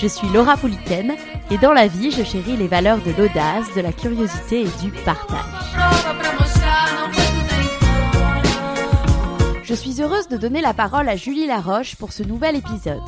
Je suis Laura Pouliken et dans la vie, je chéris les valeurs de l'audace, de la curiosité et du partage. Je suis heureuse de donner la parole à Julie Laroche pour ce nouvel épisode.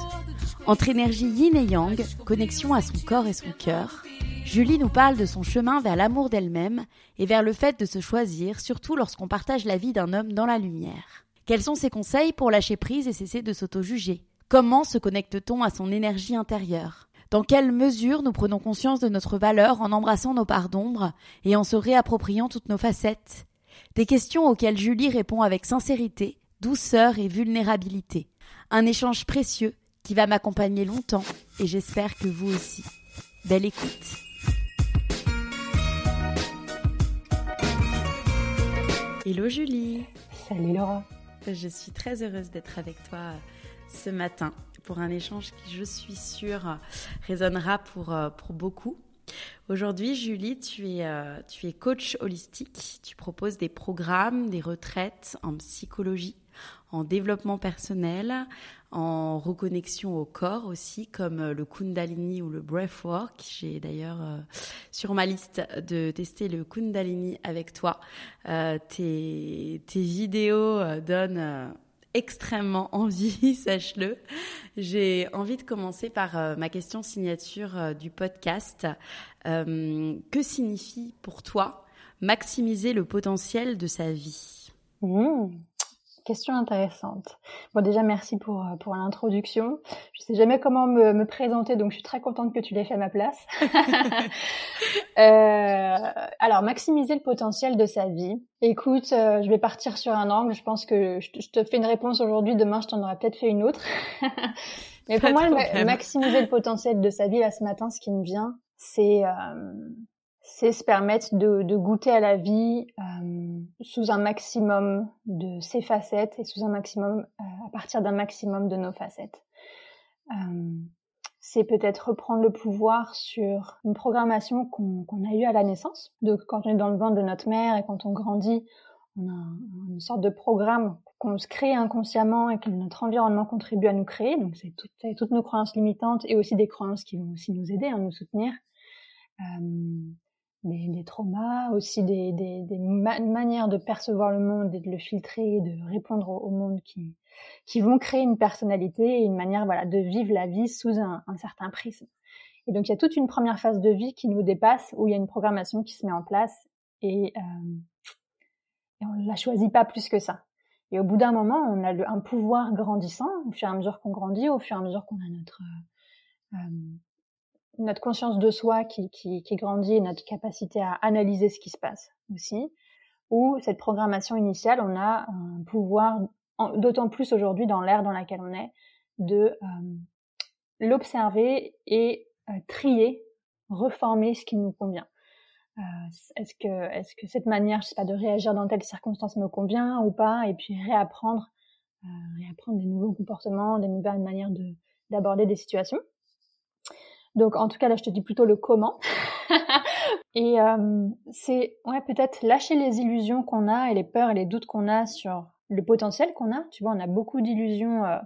Entre énergie yin et yang, connexion à son corps et son cœur, Julie nous parle de son chemin vers l'amour d'elle-même et vers le fait de se choisir, surtout lorsqu'on partage la vie d'un homme dans la lumière. Quels sont ses conseils pour lâcher prise et cesser de s'auto-juger? Comment se connecte-t-on à son énergie intérieure? Dans quelle mesure nous prenons conscience de notre valeur en embrassant nos parts d'ombre et en se réappropriant toutes nos facettes? Des questions auxquelles Julie répond avec sincérité, douceur et vulnérabilité. Un échange précieux qui va m'accompagner longtemps et j'espère que vous aussi. Belle écoute. Hello Julie. Salut Laura. Je suis très heureuse d'être avec toi ce matin pour un échange qui, je suis sûre, résonnera pour, euh, pour beaucoup. Aujourd'hui, Julie, tu es, euh, tu es coach holistique. Tu proposes des programmes, des retraites en psychologie, en développement personnel, en reconnexion au corps aussi, comme euh, le Kundalini ou le Breathwork. J'ai d'ailleurs sur ma liste de tester le Kundalini avec toi. tes, tes vidéos donnent extrêmement envie, sache-le. J'ai envie de commencer par euh, ma question signature euh, du podcast. Euh, que signifie pour toi maximiser le potentiel de sa vie? Mmh question intéressante. Bon, déjà, merci pour, euh, pour l'introduction. Je sais jamais comment me, me, présenter, donc je suis très contente que tu l'aies fait à ma place. euh, alors, maximiser le potentiel de sa vie. Écoute, euh, je vais partir sur un angle. Je pense que je, te fais une réponse aujourd'hui. Demain, je t'en aurai peut-être fait une autre. Mais pour moi, maximiser le potentiel de sa vie, là, ce matin, ce qui me vient, c'est... Euh, c'est se permettre de, goûter à la vie euh, sous un maximum de ses facettes et sous un maximum, euh, à partir d'un maximum de nos facettes. Euh, c'est peut-être reprendre le pouvoir sur une programmation qu'on a eue à la naissance. Donc quand on est dans le ventre de notre mère et quand on grandit, on a une sorte de programme qu'on se crée inconsciemment et que notre environnement contribue à nous créer. Donc c'est toutes, nos croyances limitantes et aussi des croyances qui vont aussi nous aider à nous soutenir. Des, des, traumas, aussi des, des, des manières de percevoir le monde et de le filtrer, de répondre au, monde qui, qui vont créer une personnalité et une manière voilà de vivre la vie sous un, un, certain prisme. Et donc il y a toute une première phase de vie qui nous dépasse où il y a une programmation qui se met en place et, euh, on la choisit pas plus que ça. Et au bout d'un moment, on a le, un pouvoir grandissant au fur et à mesure qu'on grandit, au fur et à mesure qu'on a notre euh, notre conscience de soi qui, qui, qui, grandit notre capacité à analyser ce qui se passe aussi, ou cette programmation initiale, on a un pouvoir, d'autant plus aujourd'hui dans l'ère dans laquelle on est, de euh, l'observer et euh, trier, reformer ce qui nous convient. Euh, est-ce que, cette manière, je sais pas, de réagir dans telle circonstance me convient ou pas, et puis réapprendre, réapprendre des nouveaux comportements, des nouvelles manières de d'aborder des situations. Donc en tout cas là je te dis plutôt le comment. et euh, c'est ouais peut-être lâcher les illusions qu'on a et les peurs et les doutes qu'on a sur le potentiel qu'on a. Tu vois, on a beaucoup d'illusions euh,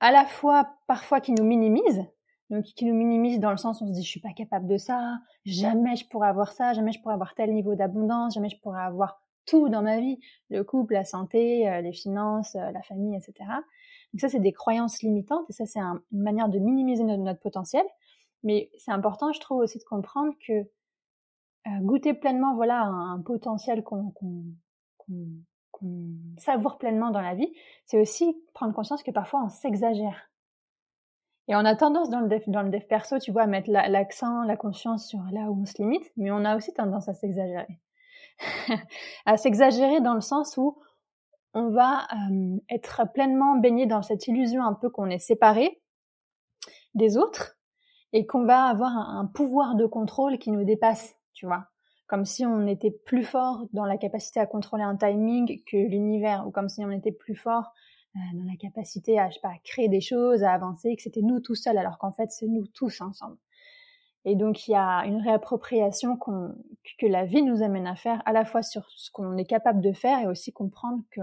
à la fois parfois qui nous minimisent, donc qui nous minimisent dans le sens où on se dit je suis pas capable de ça, jamais je pourrais avoir ça, jamais je pourrais avoir tel niveau d'abondance, jamais je pourrais avoir tout dans ma vie, le couple, la santé, les finances, la famille, etc. Donc ça, c'est des croyances limitantes et ça, c'est une manière de minimiser notre, potentiel. Mais c'est important, je trouve aussi de comprendre que goûter pleinement, voilà, un, potentiel qu'on savoure pleinement dans la vie, c'est aussi prendre conscience que parfois on s'exagère. Et on a tendance dans le dev, dans le dev perso, tu vois, à mettre l'accent, la conscience sur là où on se limite, mais on a aussi tendance à s'exagérer. à s'exagérer dans le sens où on va euh, être pleinement baigné dans cette illusion un peu qu'on est séparé des autres et qu'on va avoir un, pouvoir de contrôle qui nous dépasse, tu vois. Comme si on était plus fort dans la capacité à contrôler un timing que l'univers, ou comme si on était plus fort euh, dans la capacité à, je sais pas, à créer des choses, à avancer, que c'était nous tout seuls, alors qu'en fait c'est nous tous ensemble. Et donc il y a une réappropriation que la vie nous amène à faire, à la fois sur ce qu'on est capable de faire et aussi comprendre que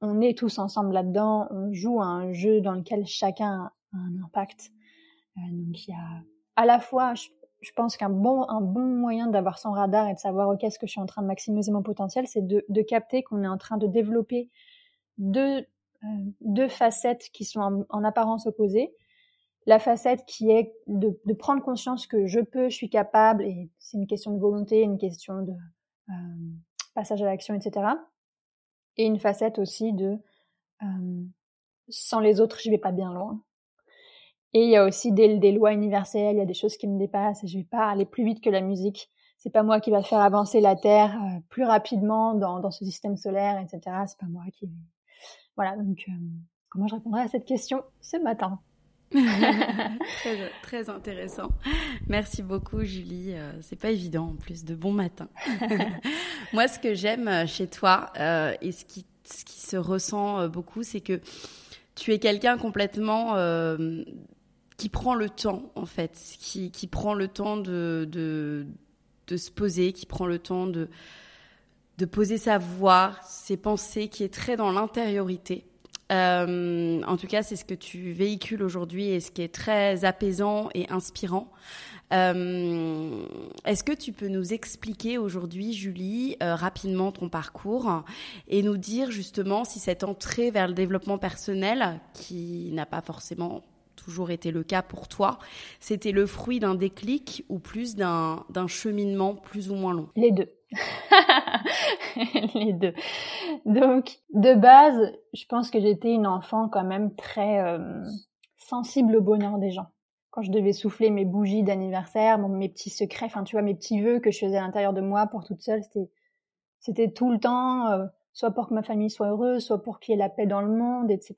on est tous ensemble là-dedans, on joue à un jeu dans lequel chacun a un impact. Euh, donc il y a à la fois, je, pense qu'un bon, moyen d'avoir son radar et de savoir ok, est-ce que je suis en train de maximiser mon potentiel, c'est de, capter qu'on est en train de développer deux euh, facettes qui sont en, apparence opposées. La facette qui est de, prendre conscience que je peux, je suis capable, et c'est une question de volonté, une question de euh, passage à l'action, etc. Et une facette aussi de sans les autres, je vais pas bien loin. Et il y a aussi des, des, lois universelles, il y a des choses qui me dépassent, je vais pas aller plus vite que la musique. C'est pas moi qui va faire avancer la Terre plus rapidement dans, dans ce système solaire, etc. C'est pas moi qui voilà, donc euh, comment je répondrai à cette question ce matin? Très, très, intéressant. Merci beaucoup, Julie. Euh, c'est pas évident en plus de bon matin. Moi, ce que j'aime euh, chez toi et ce qui, ce qui se ressent beaucoup, c'est que tu es quelqu'un complètement qui prend le temps, en fait, qui, prend le temps de, se poser, qui prend le temps de, de poser sa voix, ses pensées, qui est très dans l'intériorité. Euh, en tout cas, c'est ce que tu véhicules aujourd'hui et ce qui est très apaisant et inspirant. Euh, est-ce que tu peux nous expliquer aujourd'hui, Julie, euh, rapidement ton parcours et nous dire justement si cette entrée vers le développement personnel, qui n'a pas forcément toujours été le cas pour toi, c'était le fruit d'un déclic ou plus d'un cheminement plus ou moins long? Les deux. les deux. Donc, de base, je pense que j'étais une enfant quand même très euh, sensible au bonheur des gens. Quand je devais souffler mes bougies d'anniversaire, mes petits secrets, enfin tu vois, mes petits vœux que je faisais à l'intérieur de moi pour toute seule, c'était, c'était tout le temps. Euh, soit pour que ma famille soit heureuse, soit pour qu'il y ait la paix dans le monde, etc.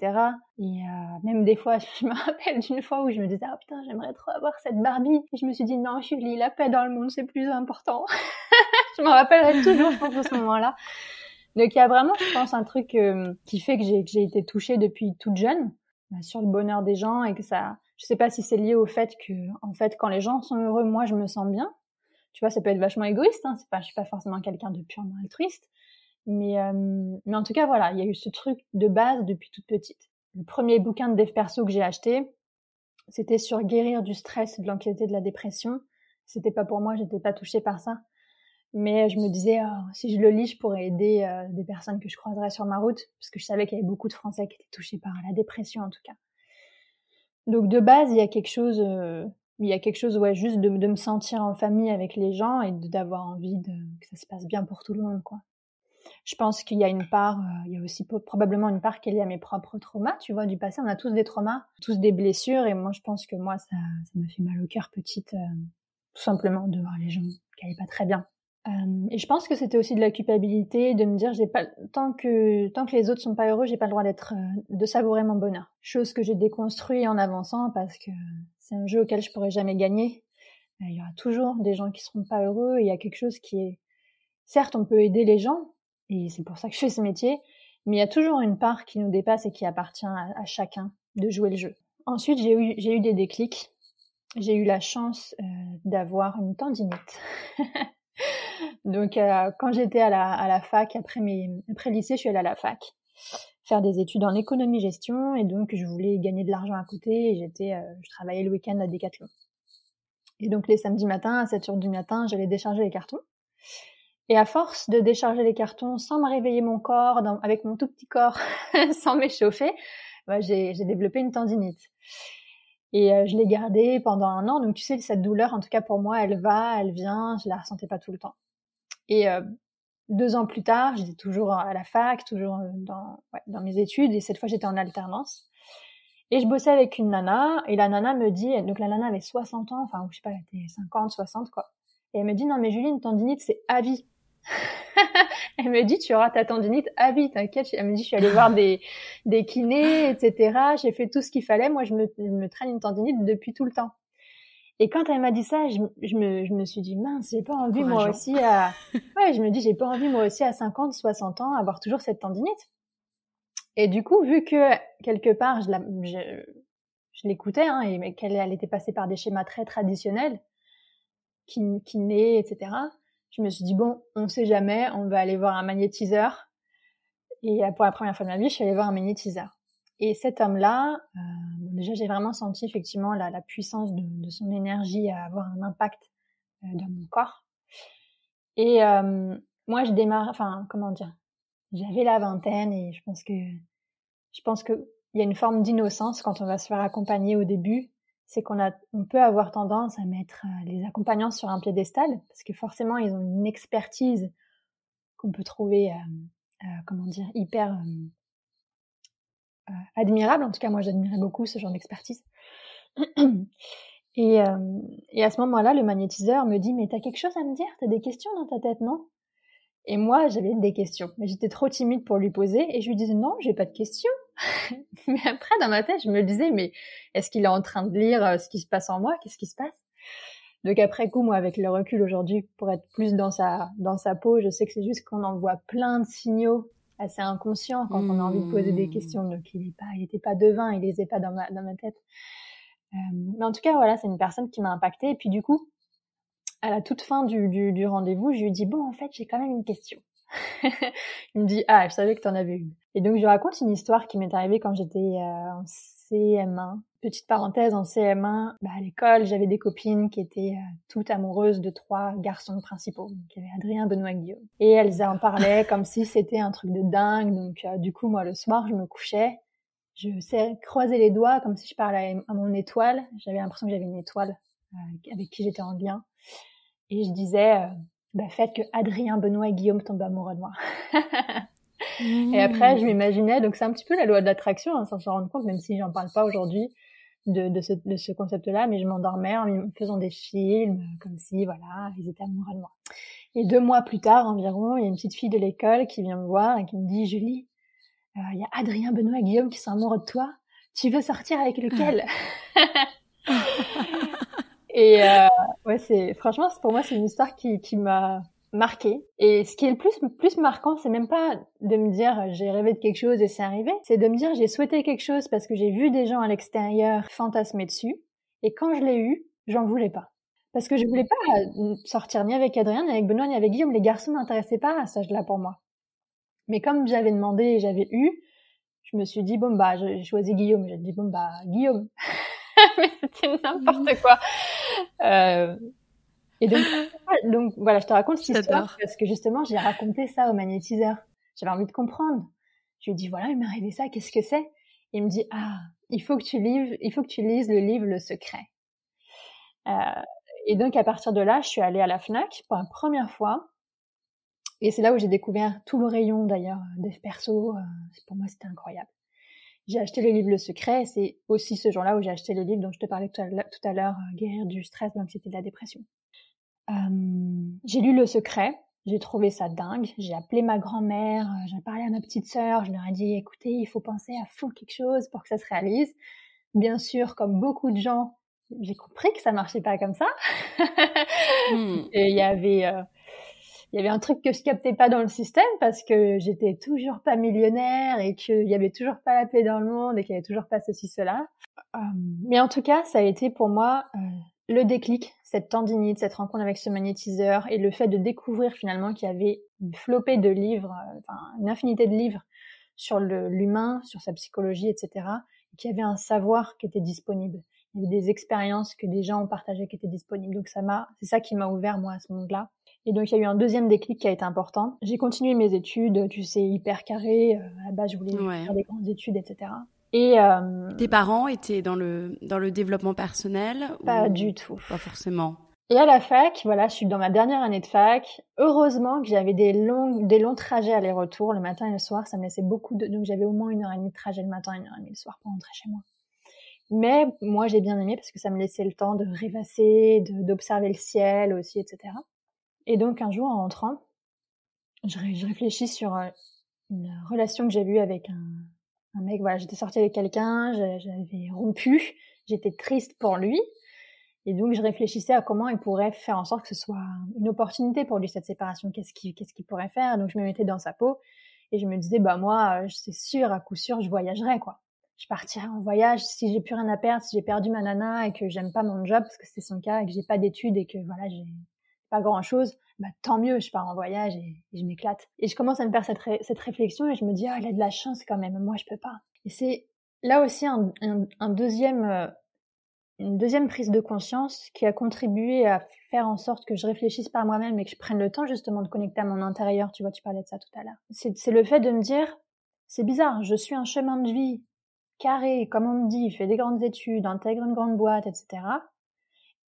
Et euh, même des fois, je me rappelle d'une fois où je me disais ah putain j'aimerais trop avoir cette Barbie. Et je me suis dit non Julie, la paix dans le monde c'est plus important. je me rappellerai toujours je pense de ce moment-là. Donc il y a vraiment je pense un truc euh, qui fait que j'ai que j'ai été touchée depuis toute jeune bah, sur le bonheur des gens et que ça je sais pas si c'est lié au fait que en fait quand les gens sont heureux moi je me sens bien. Tu vois ça peut être vachement égoïste hein, c'est pas je suis pas forcément quelqu'un de purement altruiste mais, euh, mais en tout cas, voilà, il y a eu ce truc de base depuis toute petite. Le premier bouquin de dev perso que j'ai acheté, c'était sur guérir du stress, de l'anxiété, de la dépression. C'était pas pour moi, j'étais pas touchée par ça. Mais je me disais, oh, si je le lis, je pourrais aider des personnes que je croiserais sur ma route, parce que je savais qu'il y avait beaucoup de Français qui étaient touchés par la dépression, en tout cas. Donc de base, il y a quelque chose, il y a quelque chose, ouais, juste de, me sentir en famille avec les gens et d'avoir envie que ça se passe bien pour tout le monde, quoi je pense qu'il y a une part, euh, il y a aussi probablement une part qui est liée à mes propres traumas, tu vois, du passé. On a tous des traumas, tous des blessures, et moi, je pense que moi, ça, ça fait mal au cœur petite, euh, tout simplement de voir les gens qui allaient pas très bien. Euh, et je pense que c'était aussi de la culpabilité, de me dire, j'ai pas tant que tant que les autres sont pas heureux, j'ai pas le droit d'être, de savourer mon bonheur. Chose que j'ai déconstruit en avançant parce que c'est un jeu auquel je pourrais jamais gagner. Il y aura toujours des gens qui seront pas heureux. Et il y a quelque chose qui est, certes, on peut aider les gens, et c'est pour ça que je fais ce métier. Mais il y a toujours une part qui nous dépasse et qui appartient à, chacun de jouer le jeu. Ensuite, j'ai eu, des déclics. J'ai eu la chance euh, d'avoir une tendinite. Donc, euh, quand j'étais à la, fac, après, lycée, je suis allée à la fac faire des études en économie-gestion et donc je voulais gagner de l'argent à côté et j'étais, euh, je travaillais le week-end à Decathlon. Et donc les samedis matins, à 7 heures du matin, j'allais décharger les cartons. Et à force de décharger les cartons sans me réveiller mon corps, avec mon tout petit corps, sans m'échauffer, bah, j'ai développé une tendinite. Et euh, je l'ai gardée pendant un an. Donc tu sais, cette douleur, en tout cas pour moi, elle va, elle vient. Je la ressentais pas tout le temps. Et euh, deux ans plus tard, j'étais toujours à la fac, toujours dans, ouais, dans mes études. Et cette fois, j'étais en alternance. Et je bossais avec une nana. Et la nana me dit, donc la nana avait 60 ans, enfin je sais pas, elle était 50, 60 quoi. Et elle me dit non mais Julie, une tendinite c'est à vie. elle me dit, tu auras ta tendinite à vie, t'inquiète. Elle me dit, je suis allée voir des, des kinés, etc. J'ai fait tout ce qu'il fallait. Moi, je me, je me traîne une tendinite depuis tout le temps. Et quand elle m'a dit ça, je, je, me, je me suis dit, mince, j'ai pas envie moi aussi à... Ouais, je me dis, j'ai pas envie moi aussi à 50, 60 ans avoir toujours cette tendinite. Et du coup, vu que quelque part, je, la, l'écoutais, hein, et qu'elle elle était passée par des schémas très traditionnels, kiné, etc., je me suis dit, bon, on sait jamais, on va aller voir un magnétiseur. Et pour la première fois de ma vie, je suis allée voir un magnétiseur. Et cet homme-là, euh, déjà, j'ai vraiment senti effectivement la, puissance de, de, son énergie à avoir un impact euh, dans mon corps. Et euh, moi, je démarre, enfin, comment dire, j'avais la vingtaine et je pense que, je pense que il y a une forme d'innocence quand on va se faire accompagner au début c'est qu'on on peut avoir tendance à mettre euh, les accompagnants sur un piédestal parce que forcément ils ont une expertise qu'on peut trouver, euh, euh, comment dire, hyper admirable. En tout cas, moi, j'admirais beaucoup ce genre d'expertise. Et, et, à ce moment-là, le magnétiseur me dit, mais t'as quelque chose à me dire? T'as des questions dans ta tête, non? Et moi, j'avais des questions, mais j'étais trop timide pour lui poser. Et je lui disais, non, j'ai pas de questions. mais après, dans ma tête, je me disais, mais est-ce qu'il est en train de lire euh, ce qui se passe en moi? Qu'est-ce qui se passe? Donc après coup, moi, avec le recul aujourd'hui, pour être plus dans sa dans sa peau, je sais que c'est juste qu'on envoie plein de signaux assez inconscients quand on a envie de poser des questions. Donc il est pas, il était pas devin, il les est pas dans ma dans ma tête. Euh, mais en tout cas, voilà, c'est une personne qui m'a impactée. Et puis du coup, à la toute fin du, du, du rendez-vous, je lui dis bon, en fait, j'ai quand même une question. il me dit ah, je savais que tu en avais une. Et donc je raconte une histoire qui m'est arrivée quand j'étais euh, en CM1. Petite parenthèse, en CM1, bah, à l'école, j'avais des copines qui étaient euh, toutes amoureuses de trois garçons principaux. Donc il y avait Adrien, Benoît, Guillaume. Et elles en parlaient comme si c'était un truc de dingue. Donc euh, du coup, moi le soir, je me couchais, je croisais les doigts comme si je parlais à mon étoile. J'avais l'impression que j'avais une étoile avec qui j'étais en lien. Et je disais, bah, faites que Adrien, Benoît et Guillaume tombent amoureux de moi. Et après, je m'imaginais, donc c'est un petit peu la loi de l'attraction, hein, sans s'en rendre compte, même si j'en parle pas aujourd'hui de, de, ce, de ce concept-là, mais je m'endormais en faisant des films, comme si, voilà, ils étaient amoureux de moi. Et deux mois plus tard environ, il y a une petite fille de l'école qui vient me voir et qui me dit, Julie, euh, il y a Adrien, Benoît et Guillaume qui sont amoureux de toi. Tu veux sortir avec lequel? Et euh, ouais, c'est franchement, pour moi, c'est une histoire qui, qui m'a marqué. Et ce qui est le plus, plus marquant, c'est même pas de me dire j'ai rêvé de quelque chose et c'est arrivé. C'est de me dire j'ai souhaité quelque chose parce que j'ai vu des gens à l'extérieur fantasmer dessus. Et quand je l'ai eu, j'en voulais pas. Parce que je voulais pas sortir ni avec Adrien, ni avec Benoît, ni avec Guillaume. Les garçons n'intéressaient pas à ça là pour moi. Mais comme j'avais demandé et j'avais eu, je me suis dit bon bah j'ai choisi Guillaume. J'ai dit bon bah Guillaume. Mais c'était n'importe quoi. Euh, et donc, donc voilà, je te raconte cette histoire parce que justement, j'ai raconté ça au magnétiseur. J'avais envie de comprendre. Je lui ai dit voilà, il m'est arrivé ça, qu'est-ce que c'est? Il me dit ah, il faut que tu lises, il faut que tu lises le livre Le Secret. Euh, et donc à partir de là, je suis allée à la Fnac pour la première fois. Et c'est là où j'ai découvert tout le rayon d'ailleurs des persos. Euh, pour moi, c'était incroyable. J'ai acheté le livre Le Secret. C'est aussi ce jour-là où j'ai acheté le livre dont je te parlais tout à l'heure, Guérir du stress, de l'anxiété, de la dépression. Euh, j'ai lu Le Secret, j'ai trouvé ça dingue. J'ai appelé ma grand-mère, euh, j'ai parlé à ma petite sœur, je leur ai dit écoutez, il faut penser à fond quelque chose pour que ça se réalise. Bien sûr, comme beaucoup de gens, j'ai compris que ça marchait pas comme ça. Hmm. Et il y avait euh, il y avait un truc que je captais pas dans le système parce que j'étais toujours pas millionnaire et qu'il y avait toujours pas la paix dans le monde et qu'il y avait toujours pas ceci cela. mais en tout cas, ça a été pour moi le déclic, cette tendinite, cette rencontre avec ce magnétiseur et le fait de découvrir finalement qu'il y avait une flopée de livres, euh, enfin une infinité de livres sur l'humain, sur sa psychologie, etc. Et qu'il y avait un savoir qui était disponible. Il y avait des expériences que des gens ont partagées qui étaient disponibles. Donc ça m'a, c'est ça qui m'a ouvert moi à ce monde-là. Et donc il y a eu un deuxième déclic qui a été important. J'ai continué mes études, tu sais, hyper carré. à la base, je voulais faire des grandes études, etc. Et euh, tes parents étaient dans le dans le développement personnel Pas du tout. Pas forcément. Et à la fac, voilà, je suis dans ma dernière année de fac. Heureusement que j'avais des longs des longs trajets aller-retour le matin et le soir. Ça me laissait beaucoup de donc j'avais au moins une heure et demie de trajet le matin, et une heure et demie le soir pour rentrer chez moi. Mais moi, j'ai bien aimé parce que ça me laissait le temps de rêvasser, d'observer le ciel aussi, etc. Et donc un jour en rentrant, je, réfléchis sur euh, une relation que j'avais eue avec un, mec, voilà, j'étais sortie avec quelqu'un, j'avais rompu, j'étais triste pour lui. Et donc, je réfléchissais à comment il pourrait faire en sorte que ce soit une opportunité pour lui, cette séparation. Qu'est-ce qu'il pourrait faire? Donc, je me mettais dans sa peau et je me disais, bah moi, c'est sûr, à coup sûr, je voyagerais, quoi. Je partirais en voyage si j'ai plus rien à perdre, si j'ai perdu ma nana et que j'aime pas mon job, parce que c'est son cas, et que j'ai pas d'études et que voilà, j'ai pas grand chose, bah tant mieux, je pars en voyage et, je m'éclate. Et je commence à me faire cette, réflexion et je me dis, ah, il a de la chance quand même, moi je peux pas. Et c'est là aussi euh, une deuxième prise de conscience qui a contribué à faire en sorte que je réfléchisse par moi-même et que je prenne le temps justement de connecter à mon intérieur. Tu vois, tu parlais de ça tout à l'heure. C'est le fait de me dire, c'est bizarre, je suis un chemin de vie carré, comme on me dit, fait des grandes études, intègre une grande boîte, etc.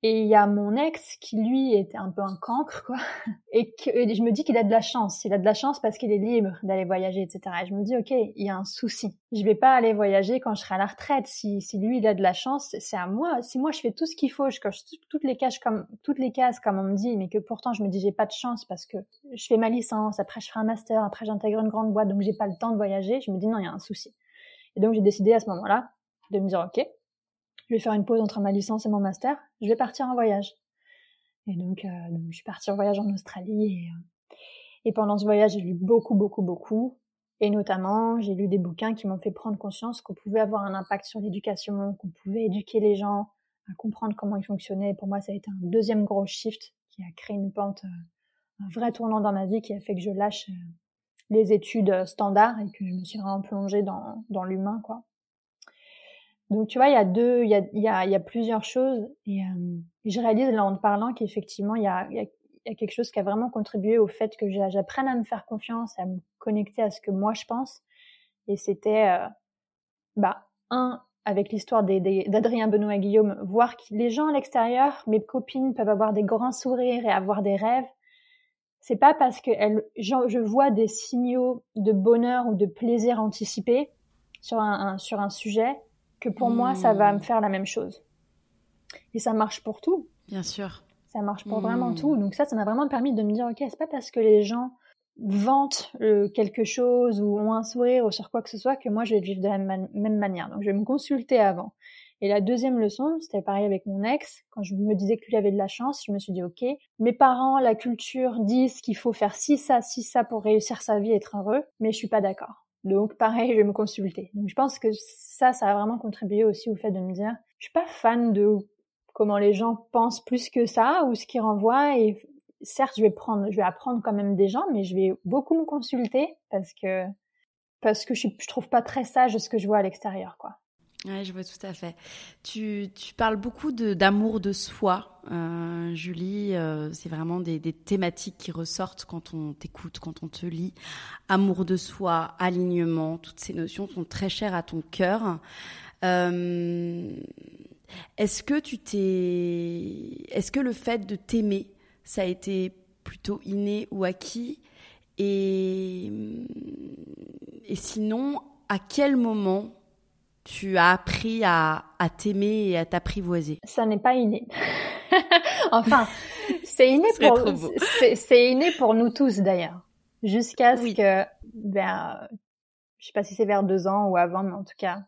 Et il y a mon ex qui lui était un peu un cancre, quoi. Et, que, je me dis qu'il a de la chance. Il a de la chance parce qu'il est libre d'aller voyager, etc. Et je me dis, ok, il y a un souci. Je vais pas aller voyager quand je serai à la retraite. Si, si lui il a de la chance, c'est à moi. Si moi je fais tout ce qu'il faut, je coche toutes les cases comme toutes les cases comme on me dit, mais que pourtant je me dis j'ai pas de chance parce que je fais ma licence, après je ferai un master, après j'intègre une grande boîte, donc j'ai pas le temps de voyager. Je me dis non, il y a un souci. Et donc j'ai décidé à ce moment-là de me dire ok, je vais faire une pause entre ma licence et mon master, je vais partir en voyage. Et donc, euh, je suis partie en voyage en Australie et, euh, et pendant ce voyage, j'ai lu beaucoup, beaucoup, beaucoup. Et notamment, j'ai lu des bouquins qui m'ont fait prendre conscience qu'on pouvait avoir un impact sur l'éducation, qu'on pouvait éduquer les gens à comprendre comment ils fonctionnaient. pour moi, ça a été un deuxième gros shift qui a créé une pente, euh, un vrai tournant dans ma vie qui a fait que je lâche les études standards et que je me suis vraiment plongée dans, dans l'humain, quoi. Donc tu vois, il y a deux, il y a, y a, y a plusieurs choses et, euh, je réalise là en te parlant qu'effectivement il y a, quelque chose qui a vraiment contribué au fait que j'apprenne à me faire confiance, à me connecter à ce que moi je pense. Et c'était, euh, bah, un, avec l'histoire d'Adrien Benoît Guillaume, voir que les gens à l'extérieur, mes copines peuvent avoir des grands sourires et avoir des rêves. C'est pas parce que je vois des signaux de bonheur ou de plaisir anticipé sur un sujet que pour moi, ça va me hmm. faire la même chose. Et ça marche pour tout. Bien sûr. Ça marche pour vraiment hmm. tout. Donc ça, ça m'a vraiment permis de me dire, ok, c'est pas parce que les gens vantent euh, quelque chose ou ont un sourire ou sur quoi que ce soit que moi je vais vivre de la même manière. Donc je vais me consulter avant. Et la deuxième leçon, c'était pareil avec mon ex. Quand je me disais que lui avait de la chance, je me suis dit, OK, mes parents, la culture disent qu'il faut faire ci, ça, ci, ça pour réussir sa vie et être heureux, mais je suis pas d'accord. Donc pareil, je vais me consulter. Donc je pense que ça, ça a vraiment contribué aussi au fait de me dire, je suis pas fan de comment les gens pensent plus que ça ou ce qu'ils renvoient. Et certes, je vais prendre, je vais apprendre quand même des gens, mais je vais beaucoup me consulter parce que parce que je, je trouve pas très sage ce que je vois à l'extérieur, quoi. Oui, je vois tout à fait. Tu, tu parles beaucoup d'amour de, soi, euh, Julie. Euh, c'est vraiment des, des, thématiques qui ressortent quand on t'écoute, quand on te lit. Amour de soi, alignement, toutes ces notions sont très chères à ton cœur. Euh, est-ce que tu t'es, est-ce que le fait de t'aimer, ça a été plutôt inné ou acquis? Et et sinon, à quel moment tu as appris à, à t'aimer et à t'apprivoiser Ça n'est pas inné. enfin, c'est inné pour c'est inné pour nous tous d'ailleurs. Jusqu'à ce que vers je sais pas si c'est vers deux ans ou avant, mais en tout cas,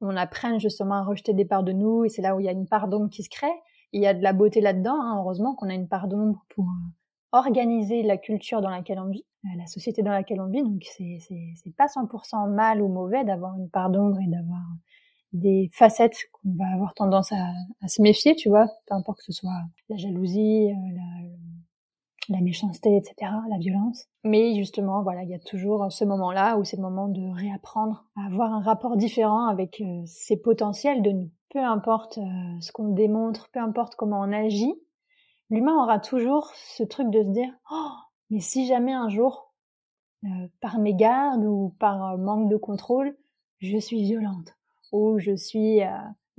on apprenne justement à rejeter des parts de nous et c'est là où il y a une part d'ombre qui se crée. Il y a de la beauté là-dedans, hein. heureusement qu'on a une part d'ombre pour organiser la culture dans laquelle on vit, euh, la société dans laquelle on vit. Donc c'est c'est pas 100% mal ou mauvais d'avoir une part d'ombre et d'avoir des facettes qu'on va avoir tendance à, à, se méfier, tu vois, peu importe que ce soit la jalousie, euh, la, la méchanceté, etc., la violence. Mais justement, voilà, il y a toujours ce moment-là où c'est le moment de réapprendre à avoir un rapport différent avec euh, ces potentiels de nous. Peu importe ce qu'on démontre, peu importe comment on agit, l'humain aura toujours ce truc de se dire oh mais si jamais un jour euh, par mégarde ou par manque de contrôle je suis violente ou je suis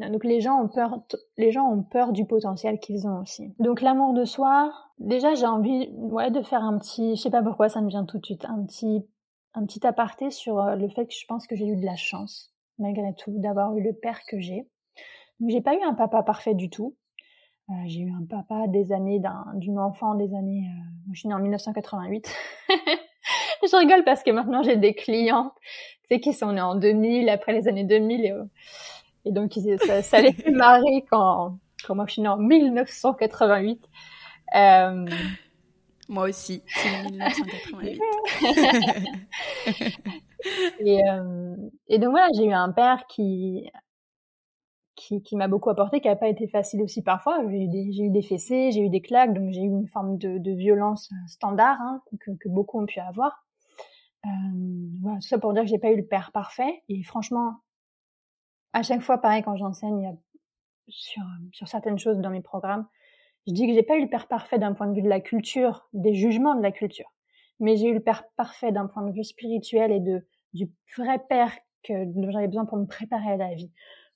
donc les gens ont peur, les gens ont peur du potentiel qu'ils ont aussi. Donc l'amour de soi, déjà j'ai envie, ouais, de faire un petit, je sais pas pourquoi ça me vient tout de suite, un petit, un petit aparté sur euh, le fait que je pense que j'ai eu de la chance, malgré tout, d'avoir eu le père que j'ai. Donc j'ai pas eu un papa parfait du tout. Euh, j'ai eu un papa des années d'une enfant des années, euh, moi je suis née en 1988. je rigole parce que maintenant j'ai des clientes, tu sais, qui sont nées en 2000, après les années 2000 et et donc, ça, ça les fait marrer quand, quand moi je suis née en 1988. Euh... Moi aussi, c'est 1988. et, euh, et donc voilà, j'ai eu un père qui qui, m'a beaucoup apporté, qui n'a pas été facile aussi parfois. J'ai eu des, fessées, j'ai eu des claques, donc j'ai eu une forme de, violence standard hein, que, beaucoup ont pu avoir. Euh, voilà, tout ça pour dire que j'ai pas eu le père parfait. Et franchement, à chaque fois, pareil, quand j'enseigne sur, sur certaines choses dans mes programmes, je dis que j'ai pas eu le père parfait d'un point de vue de la culture, des jugements de la culture, mais j'ai eu le père parfait d'un point de vue spirituel et de du vrai père que dont j'avais besoin pour me préparer à la vie,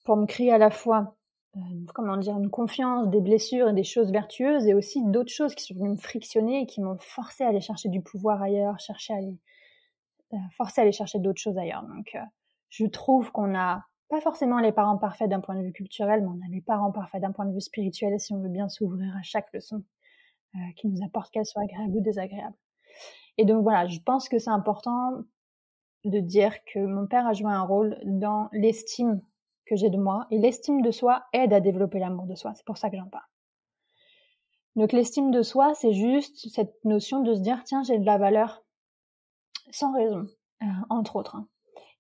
pour me créer à la fois euh, comment dire une confiance, des blessures et des choses vertueuses, et aussi d'autres choses qui sont venues me frictionner et qui m'ont forcé à aller chercher du pouvoir ailleurs, chercher à aller euh, forcer à aller chercher d'autres choses ailleurs. Donc, euh, je trouve qu'on a pas forcément les parents parfaits d'un point de vue culturel, mais on a les parents parfaits d'un point de vue spirituel si on veut bien s'ouvrir à chaque leçon qui nous apporte qu'elle soit agréable ou désagréable. Et donc voilà, je pense que c'est important de dire que mon père a joué un rôle dans l'estime que j'ai de moi et l'estime de soi aide à développer l'amour de soi. C'est pour ça que j'en parle. Donc l'estime de soi, c'est juste cette notion de se dire tiens j'ai de la valeur sans raison, euh, entre autres. Hein.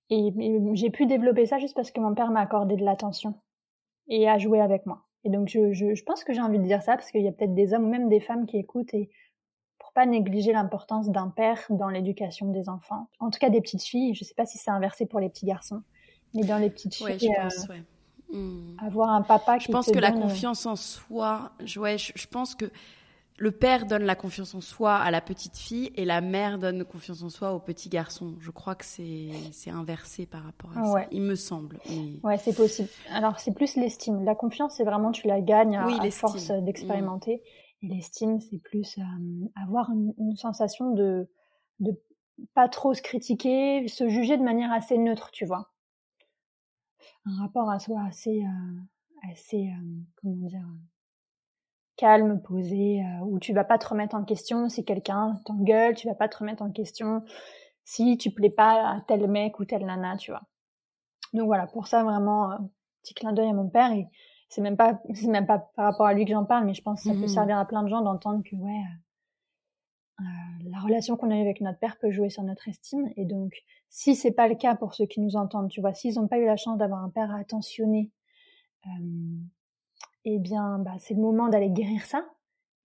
Et, j'ai pu développer ça juste parce que mon père m'a accordé de l'attention et a joué avec moi. Et donc je, pense que j'ai envie de dire ça parce qu'il y a peut-être des hommes ou même des femmes qui écoutent et pour pas négliger l'importance d'un père dans l'éducation des enfants. En tout cas des petites filles. Je sais pas si c'est inversé pour les petits garçons, mais dans les petites filles. je pense, euh, hmm. Avoir un papa qui Je pense que la euh, confiance en soi, ouais, je pense que le père donne la confiance en soi à la petite fille et la mère donne confiance en soi au petit garçon. Je crois que c'est inversé par rapport à ça. Il me semble. Ouais, c'est possible. Alors c'est plus l'estime. La confiance, c'est vraiment tu la gagnes à, force d'expérimenter. Et l'estime, c'est plus euh, avoir une, sensation de de pas trop se critiquer, se juger de manière assez neutre, tu vois. Un rapport à soi assez euh, assez euh, comment dire calme, posé, euh, où tu vas pas te remettre en question si quelqu'un t'engueule, tu vas pas te remettre en question si tu plais pas à tel mec ou telle nana, tu vois. Donc voilà, pour ça vraiment petit clin d'œil à mon père et c'est même pas c'est même pas par rapport à lui que j'en parle, mais je pense que ça peut mmh servir à plein de gens d'entendre que ouais euh, la relation qu'on a eu avec notre père peut jouer sur notre estime et donc si c'est pas le cas pour ceux qui nous entendent, tu vois, s'ils ont pas eu la chance d'avoir un père attentionné euh, eh bien, bah, c'est le moment d'aller guérir ça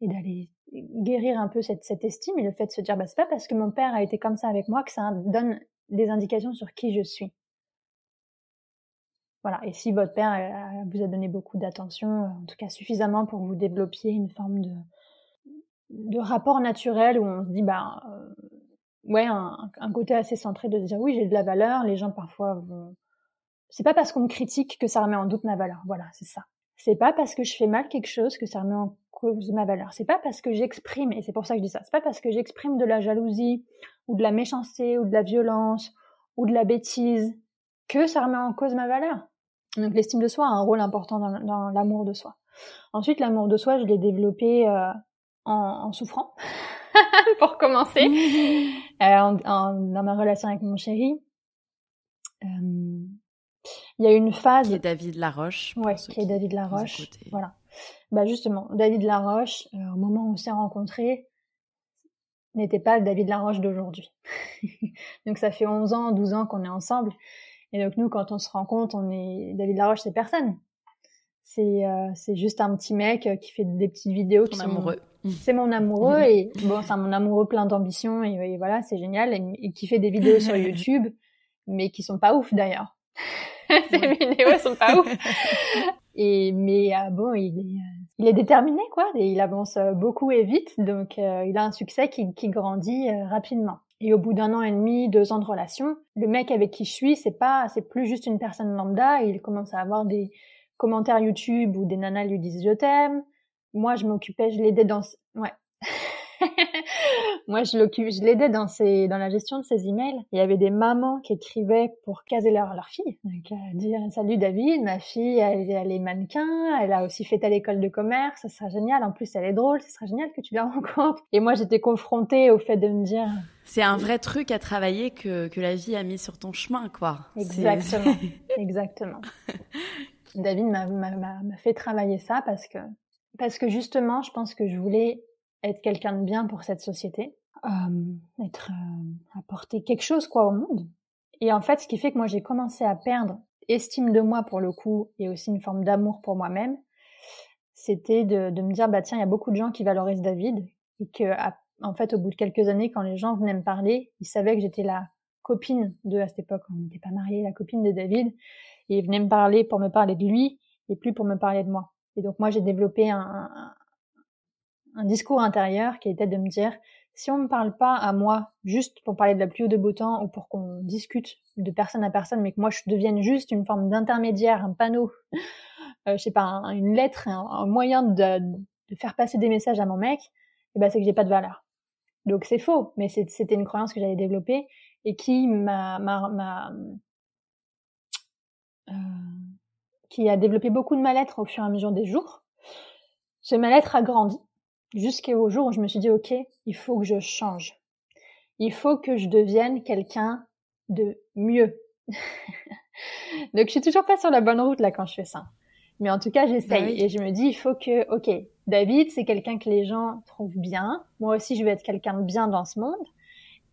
et d'aller guérir un peu cette, estime et le fait de se dire, bah, c'est pas parce que mon père a été comme ça avec moi que ça donne des indications sur qui je suis. Voilà. Et si votre père euh, vous a donné beaucoup d'attention, euh, en tout cas suffisamment pour vous développiez une forme de, de rapport naturel où on se dit, bah, ouais, un, côté assez centré de dire, oui, j'ai de la valeur, les gens parfois vont, c'est pas parce qu'on me critique que ça remet en doute ma valeur. Voilà, c'est ça. C'est pas parce que je fais mal quelque chose que ça remet en cause ma valeur. C'est pas parce que j'exprime, et c'est pour ça que je dis ça, c'est pas parce que j'exprime de la jalousie, ou de la méchanceté, ou de la violence, ou de la bêtise, que ça remet en cause ma valeur. Donc l'estime de soi a un rôle important dans, l'amour de soi. Ensuite, l'amour de soi, je l'ai développé euh, en, souffrant, pour commencer, euh, dans ma relation avec mon chéri. Euh, il y a une phase. Qui est David Laroche. Ouais, qui est David Laroche. Voilà. Bah justement, David Laroche, euh, au moment où on s'est rencontrés, n'était pas le David Laroche d'aujourd'hui. donc ça fait 11 ans, 12 ans qu'on est ensemble. Et donc nous, quand on se rencontre, on est David Laroche, c'est personne. C'est euh, c'est juste un petit mec qui fait des petites vidéos. Ton amoureux. C'est mon amoureux et bon, c'est mon amoureux plein d'ambition et, voilà, c'est génial et, et, qui fait des vidéos sur YouTube, mais qui sont pas ouf d'ailleurs. Ces vidéos sont pas ouf. Et mais ah bon, il est, il est déterminé, quoi, et il avance beaucoup et vite, donc il a un succès qui, qui grandit rapidement. Et au bout d'un an et demi, deux ans de relation, le mec avec qui je suis, c'est pas, c'est plus juste une personne lambda. Il commence à avoir des commentaires YouTube où des nanas lui disent je t'aime. Moi, je m'occupais, je l'aidais dans, ouais. Moi, je l'occupe, je l'aidais dans ses, dans la gestion de ses emails. Il y avait des mamans qui écrivaient pour caser leur, leur fille. Donc, euh, dire salut David, ma fille, elle, elle, est mannequin, elle a aussi fait à l'école de commerce, ça sera génial. En plus, elle est drôle, ce sera génial que tu la rencontres. Et moi, j'étais confrontée au fait de me dire. C'est un vrai truc à travailler que, que la vie a mis sur ton chemin, quoi. Exactement. Exactement. David m'a fait travailler ça parce que, parce que justement, je pense que je voulais être quelqu'un de bien pour cette société, euh, être euh, apporter quelque chose quoi au monde. Et en fait, ce qui fait que moi j'ai commencé à perdre estime de moi pour le coup et aussi une forme d'amour pour moi-même, c'était de, de, me dire bah tiens il y a beaucoup de gens qui valorisent David et que en fait au bout de quelques années quand les gens venaient me parler, ils savaient que j'étais la copine de à cette époque on n'était pas mariés, la copine de David et ils venaient me parler pour me parler de lui et plus pour me parler de moi. Et donc moi j'ai développé un, un discours intérieur qui était de me dire si on ne me parle pas à moi juste pour parler de la pluie ou de beau temps ou pour qu'on discute de personne à personne, mais que moi je devienne juste une forme d'intermédiaire, un panneau, euh, je sais pas, une lettre, un, moyen de, de, faire passer des messages à mon mec, et eh ben c'est que j'ai pas de valeur. Donc c'est faux, mais c'était une croyance que j'avais développée et qui m'a, m'a, euh, qui a développé beaucoup de mal-être au fur et à mesure des jours. Ce mal-être a grandi jusqu'au jour où je me suis dit, OK, il faut que je change. Il faut que je devienne quelqu'un de mieux. Donc, je suis toujours pas sur la bonne route là quand je fais ça. Mais en tout cas, j'essaye bah et je me dis, il faut que, OK, David, c'est quelqu'un que les gens trouvent bien. Moi aussi, je vais être quelqu'un de bien dans ce monde.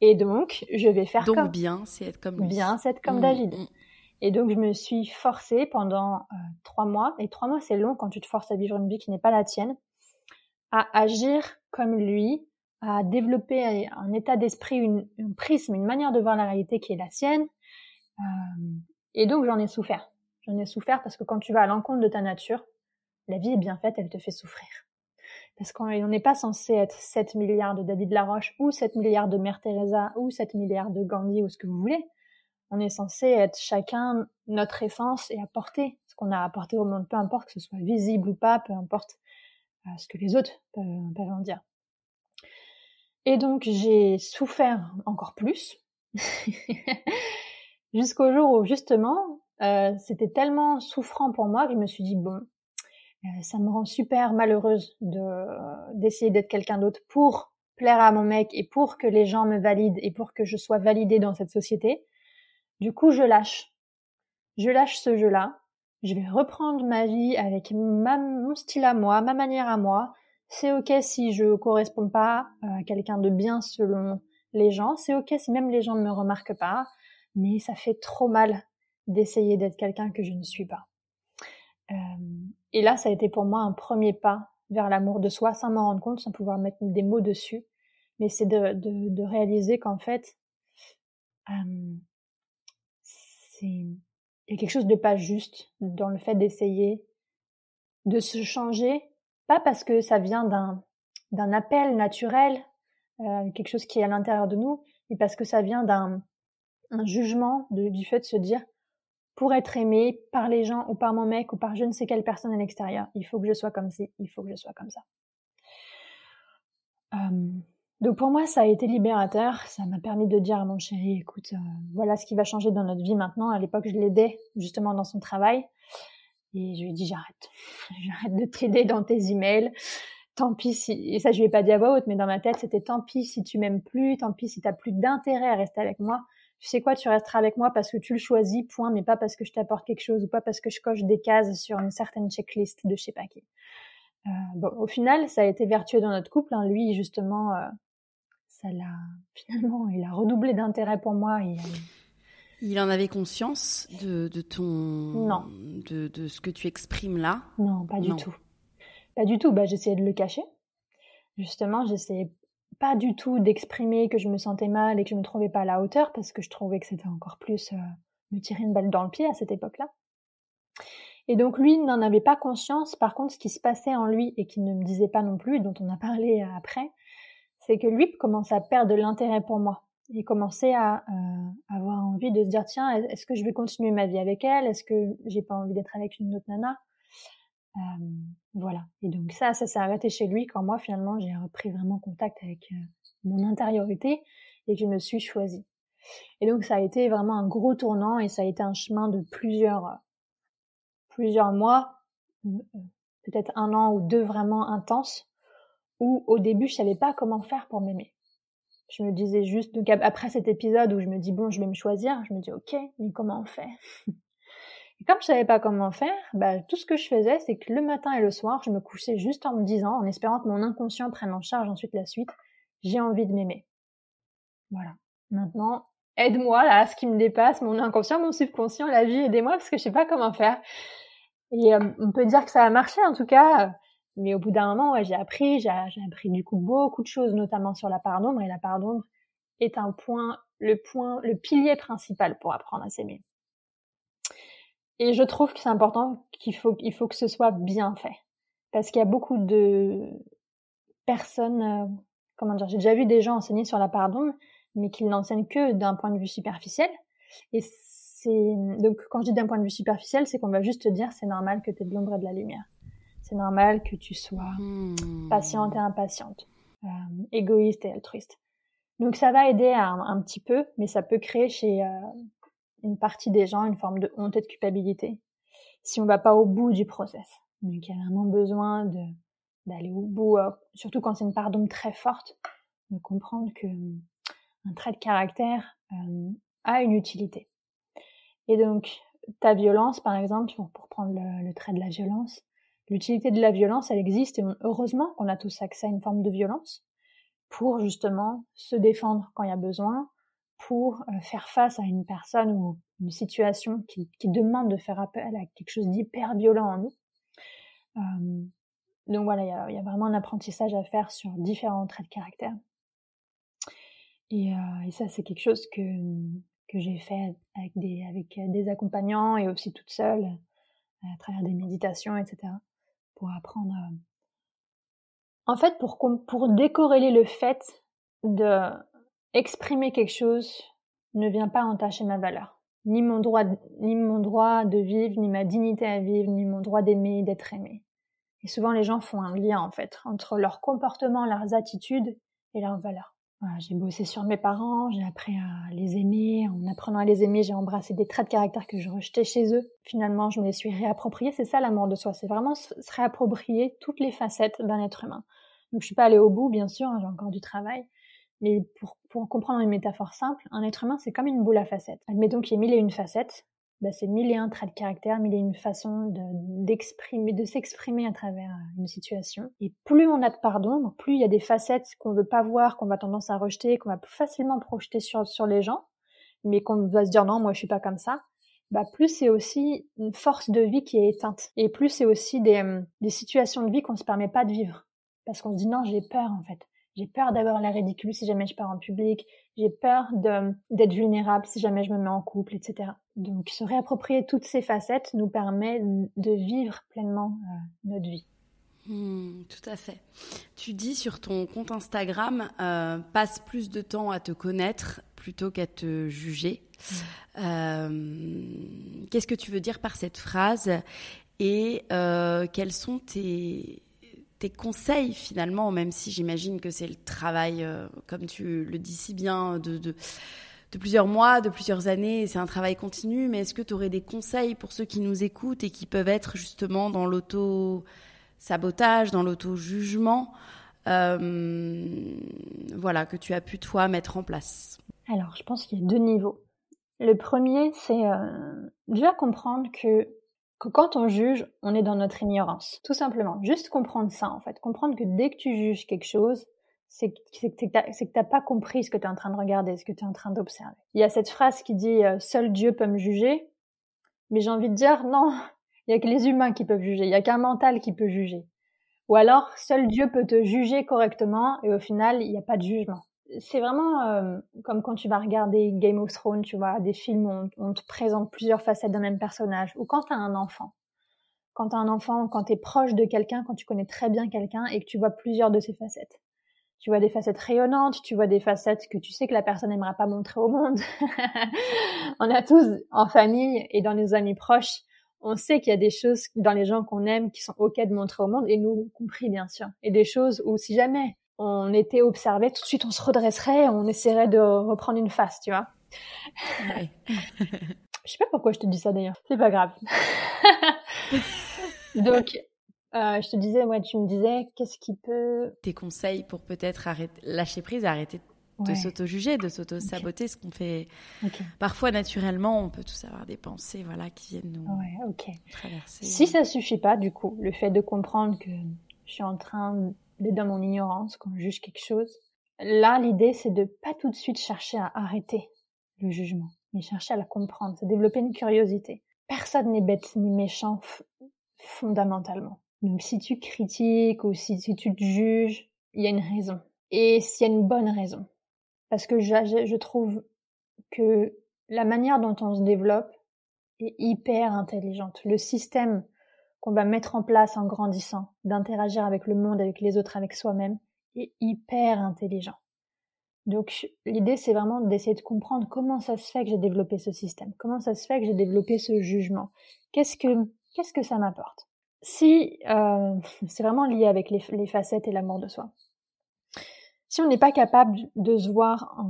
Et donc, je vais faire donc comme... bien, c'est être comme lui. Bien, c'est être comme mmh, David. Mmh. Et donc, je me suis forcée pendant euh, trois mois. Et trois mois, c'est long quand tu te forces à vivre une vie qui n'est pas la tienne à agir comme lui, à développer un état d'esprit, une, un prisme, une manière de voir la réalité qui est la sienne. Euh, et donc j'en ai souffert. J'en ai souffert parce que quand tu vas à l'encontre de ta nature, la vie est bien faite, elle te fait souffrir. Parce qu'on n'est pas censé être 7 milliards de David Laroche ou 7 milliards de Mère Teresa ou 7 milliards de Gandhi ou ce que vous voulez. On est censé être chacun notre essence et apporter ce qu'on a apporté au monde, peu importe que ce soit visible ou pas, peu importe ce que les autres peuvent, en dire. Et donc j'ai souffert encore plus jusqu'au jour où justement euh, c'était tellement souffrant pour moi que je me suis dit bon euh, ça me rend super malheureuse de d'essayer d'être quelqu'un d'autre pour plaire à mon mec et pour que les gens me valident et pour que je sois validée dans cette société. Du coup je lâche. Je lâche ce jeu-là je vais reprendre ma vie avec mon style à moi, ma manière à moi. C'est ok si je corresponds pas à quelqu'un de bien selon les gens. C'est ok si même les gens ne me remarquent pas. Mais ça fait trop mal d'essayer d'être quelqu'un que je ne suis pas. Euh, et là, ça a été pour moi un premier pas vers l'amour de soi, sans m'en rendre compte, sans pouvoir mettre des mots dessus. Mais c'est de, de, de, réaliser qu'en fait, euh, il y a quelque chose de pas juste dans le fait d'essayer de se changer, pas parce que ça vient d'un d'un appel naturel, euh, quelque chose qui est à l'intérieur de nous, mais parce que ça vient d'un un jugement du fait de se dire pour être aimé par les gens ou par mon mec ou par je ne sais quelle personne à l'extérieur, il faut que je sois comme ci, il faut que je sois comme ça. Euh, donc pour moi, ça a été libérateur. Ça m'a permis de dire à mon chéri, écoute, euh, voilà ce qui va changer dans notre vie maintenant. À l'époque, je l'aidais justement dans son travail. Et je lui ai dit, j'arrête. J'arrête de t'aider dans tes emails. Tant pis si, et ça je lui ai pas dit à voix haute, mais dans ma tête, c'était tant pis si tu m'aimes plus, tant pis si t'as plus d'intérêt à rester avec moi. Tu sais quoi, tu resteras avec moi parce que tu le choisis, point, mais pas parce que je t'apporte quelque chose ou pas parce que je coche des cases sur une certaine checklist de je sais pas qui. Euh, bon, au final, ça a été vertueux dans notre couple. Hein. Lui, justement, euh, l'a finalement, il a redoublé d'intérêt pour moi. Et, il en avait conscience de, de ton, non, de, de, ce que tu exprimes là? Non, pas du tout. Pas du tout. Bah, j'essayais de le cacher. Justement, j'essayais pas du tout d'exprimer que je me sentais mal et que je me trouvais pas à la hauteur parce que je trouvais que c'était encore plus euh, me tirer une balle dans le pied à cette époque-là. Et donc lui n'en avait pas conscience. Par contre, ce qui se passait en lui et qui ne me disait pas non plus, et dont on a parlé après, c'est que lui commençait à perdre de l'intérêt pour moi. Il commençait à euh, avoir envie de se dire tiens, est-ce que je vais continuer ma vie avec elle? Est-ce que j'ai pas envie d'être avec une autre nana? Euh, Voilà. Et donc ça, ça s'est arrêté chez lui quand moi finalement j'ai repris vraiment contact avec euh, mon intériorité et que je me suis choisie. Et donc ça a été vraiment un gros tournant et ça a été un chemin de plusieurs plusieurs mois, peut-être un an ou deux vraiment intenses, où au début je savais pas comment faire pour m'aimer. Je me disais juste, après cet épisode où je me dis bon, je vais me choisir, je me dis ok, mais comment on fait? Et comme je savais pas comment faire, bah, tout ce que je faisais, c'est que le matin et le soir, je me couchais juste en me disant, en espérant que mon inconscient prenne en charge ensuite la suite, j'ai envie de m'aimer. Voilà. Maintenant, aide-moi là, ce qui me dépasse, mon inconscient, mon subconscient, la vie, aidez-moi parce que je sais pas comment faire. Et euh, on peut dire que ça a marché en tout cas. Mais au bout d'un moment, ouais, j'ai appris, j'ai appris du coup beaucoup de choses, notamment sur la part d'ombre. Et la part d'ombre est un point, le point, le pilier principal pour apprendre à s'aimer. Et je trouve que c'est important qu'il faut, il faut que ce soit bien fait. Parce qu'il y a beaucoup de personnes, euh, comment dire, j'ai déjà vu des gens enseigner sur la part d'ombre, mais qu'ils n'enseignent que d'un point de vue superficiel. Et c'est, donc quand je dis d'un point de vue superficiel, c'est qu'on va juste te dire c'est normal que tu aies de l'ombre et de la lumière c'est normal que tu sois hmm. patiente et impatiente, euh, égoïste et altruiste. Donc ça va aider un, petit peu, mais ça peut créer chez euh, une partie des gens une forme de honte et de culpabilité si on va pas au bout du process. Donc il y a vraiment besoin de d'aller au bout, euh, surtout quand c'est une part d'ombre très forte, de comprendre que un trait de caractère a une utilité. Et donc ta violence, par exemple, pour, prendre le trait de la violence, L'utilité de la violence, elle existe et heureusement qu'on a tous accès à une forme de violence pour justement se défendre quand il y a besoin, pour euh, faire face à une personne ou une situation qui, demande de faire appel à quelque chose d'hyper violent en nous. Euh, donc voilà, il y a, vraiment un apprentissage à faire sur différents traits de caractère. Et, euh, ça, c'est quelque chose que, que j'ai fait avec des, avec des accompagnants et aussi toute seule à travers des méditations, etc pour apprendre. Euh, en fait, pour, pour décorréler le fait de exprimer quelque chose ne vient pas entacher ma valeur. Ni mon droit, ni mon droit de vivre, ni ma dignité à vivre, ni mon droit d'aimer, d'être aimé. Et souvent, les gens font un lien, en fait, entre leur comportement, leurs attitudes et leurs valeurs j'ai bossé sur mes parents, j'ai appris à les aimer. En apprenant à les aimer, j'ai embrassé des traits de caractère que je rejetais chez eux. Finalement, je me les suis réappropriés. C'est ça l'amour de soi. C'est vraiment se réapproprier toutes les facettes d'un être humain. Donc, je suis pas allée au bout, bien sûr. Hein, j'ai encore du travail. Mais pour, pour comprendre une métaphore simple, un être humain, c'est comme une boule à facettes. Admettons qu'il y ait mille et une facettes bah, c'est mille et un traits de caractère, mille et une façons d'exprimer, de, s'exprimer à travers euh, une situation. Et plus on a de pardon, plus il y a des facettes qu'on veut pas voir, qu'on va tendance à rejeter, qu'on va facilement projeter sur, sur les gens, mais qu'on va se dire non, moi je suis pas comme ça. Bah plus c'est aussi une force de vie qui est éteinte. Et plus c'est aussi des, euh, des situations de vie qu'on se permet pas de vivre. Parce qu'on se dit non, j'ai peur en fait. J'ai peur d'avoir la ridicule si jamais je pars en public. J'ai peur d'être vulnérable si jamais je me mets en couple, etc. Donc, se réapproprier toutes ces facettes nous permet de vivre pleinement euh, notre vie. Hmm, tout à fait. Tu dis sur ton compte Instagram, euh, passe plus de temps à te connaître plutôt qu'à te juger. Hmm. Euh, qu'est-ce que tu veux dire par cette phrase? Et quels sont tes, tes conseils finalement, même si j'imagine que c'est le travail, euh, comme tu le dis si bien, de, de, plusieurs mois, de plusieurs années, c'est un travail continu, mais est-ce que tu aurais des conseils pour ceux qui nous écoutent et qui peuvent être justement dans l'auto-sabotage, dans l'auto-jugement, euh, voilà, que tu as pu toi mettre en place? Alors, je pense qu'il y a deux niveaux. Le premier, c'est euh, déjà comprendre que que quand on juge, on est dans notre ignorance. Tout simplement. Juste comprendre ça, en fait. Comprendre que dès que tu juges quelque chose, c'est que tu n'as pas compris ce que tu es en train de regarder, ce que tu es en train d'observer. Il y a cette phrase qui dit euh, Seul Dieu peut me juger », mais j'ai envie de dire non, il y a que les humains qui peuvent juger, il y a qu'un mental qui peut juger. Ou alors, seul Dieu peut te juger correctement et au final, il n'y a pas de jugement c'est vraiment euh, comme quand tu vas regarder Game of Thrones, tu vois, des films où on, te présente plusieurs facettes d'un même personnage, ou quand tu as un enfant. quand tu as un enfant, quand tu es proche de quelqu'un, quand tu connais très bien quelqu'un et que tu vois plusieurs de ses facettes. Tu vois des facettes rayonnantes, tu vois des facettes que tu sais que la personne n'aimera pas montrer au monde. on a tous en famille et dans nos amis proches, on sait qu'il y a des choses dans les gens qu'on aime qui sont ok de montrer au monde et nous compris bien sûr. Et des choses où si jamais on était observé, tout de suite on se redresserait, on essaierait de reprendre une face, tu vois. Ouais. Je sais pas pourquoi je te dis ça d'ailleurs. C'est pas grave. Donc, euh, je te disais, ouais, tu me disais, qu'est-ce qui peut... Tes conseils pour peut-être arrêter, lâcher prise, arrêter de s'auto-juger, de s'auto-saboter, ce qu'on fait parfois naturellement. On peut tous avoir des pensées, voilà, qui viennent nous traverser. Si ça suffit pas, du coup, le fait de comprendre que je suis en train dans mon ignorance quand je juge quelque chose, là, l'idée, c'est de pas tout de suite chercher à arrêter le jugement, mais chercher à la comprendre, c'est développer une curiosité. Personne n'est bête ni méchant fondamentalement. Donc si tu critiques ou si, tu te juges, il y a une raison. Et s'il y a une bonne raison. Parce que je trouve que la manière dont on se développe est hyper intelligente. Le système qu'on va mettre en place en grandissant, d'interagir avec le monde, avec les autres, avec soi-même, est hyper intelligent. Donc l'idée, c'est vraiment d'essayer de comprendre comment ça se fait que j'ai développé ce système, comment ça se fait que j'ai développé ce jugement, qu'est-ce que qu'est-ce que ça m'apporte? Si euh, c'est vraiment lié avec les, facettes et l'amour de soi. Si on n'est pas capable de se voir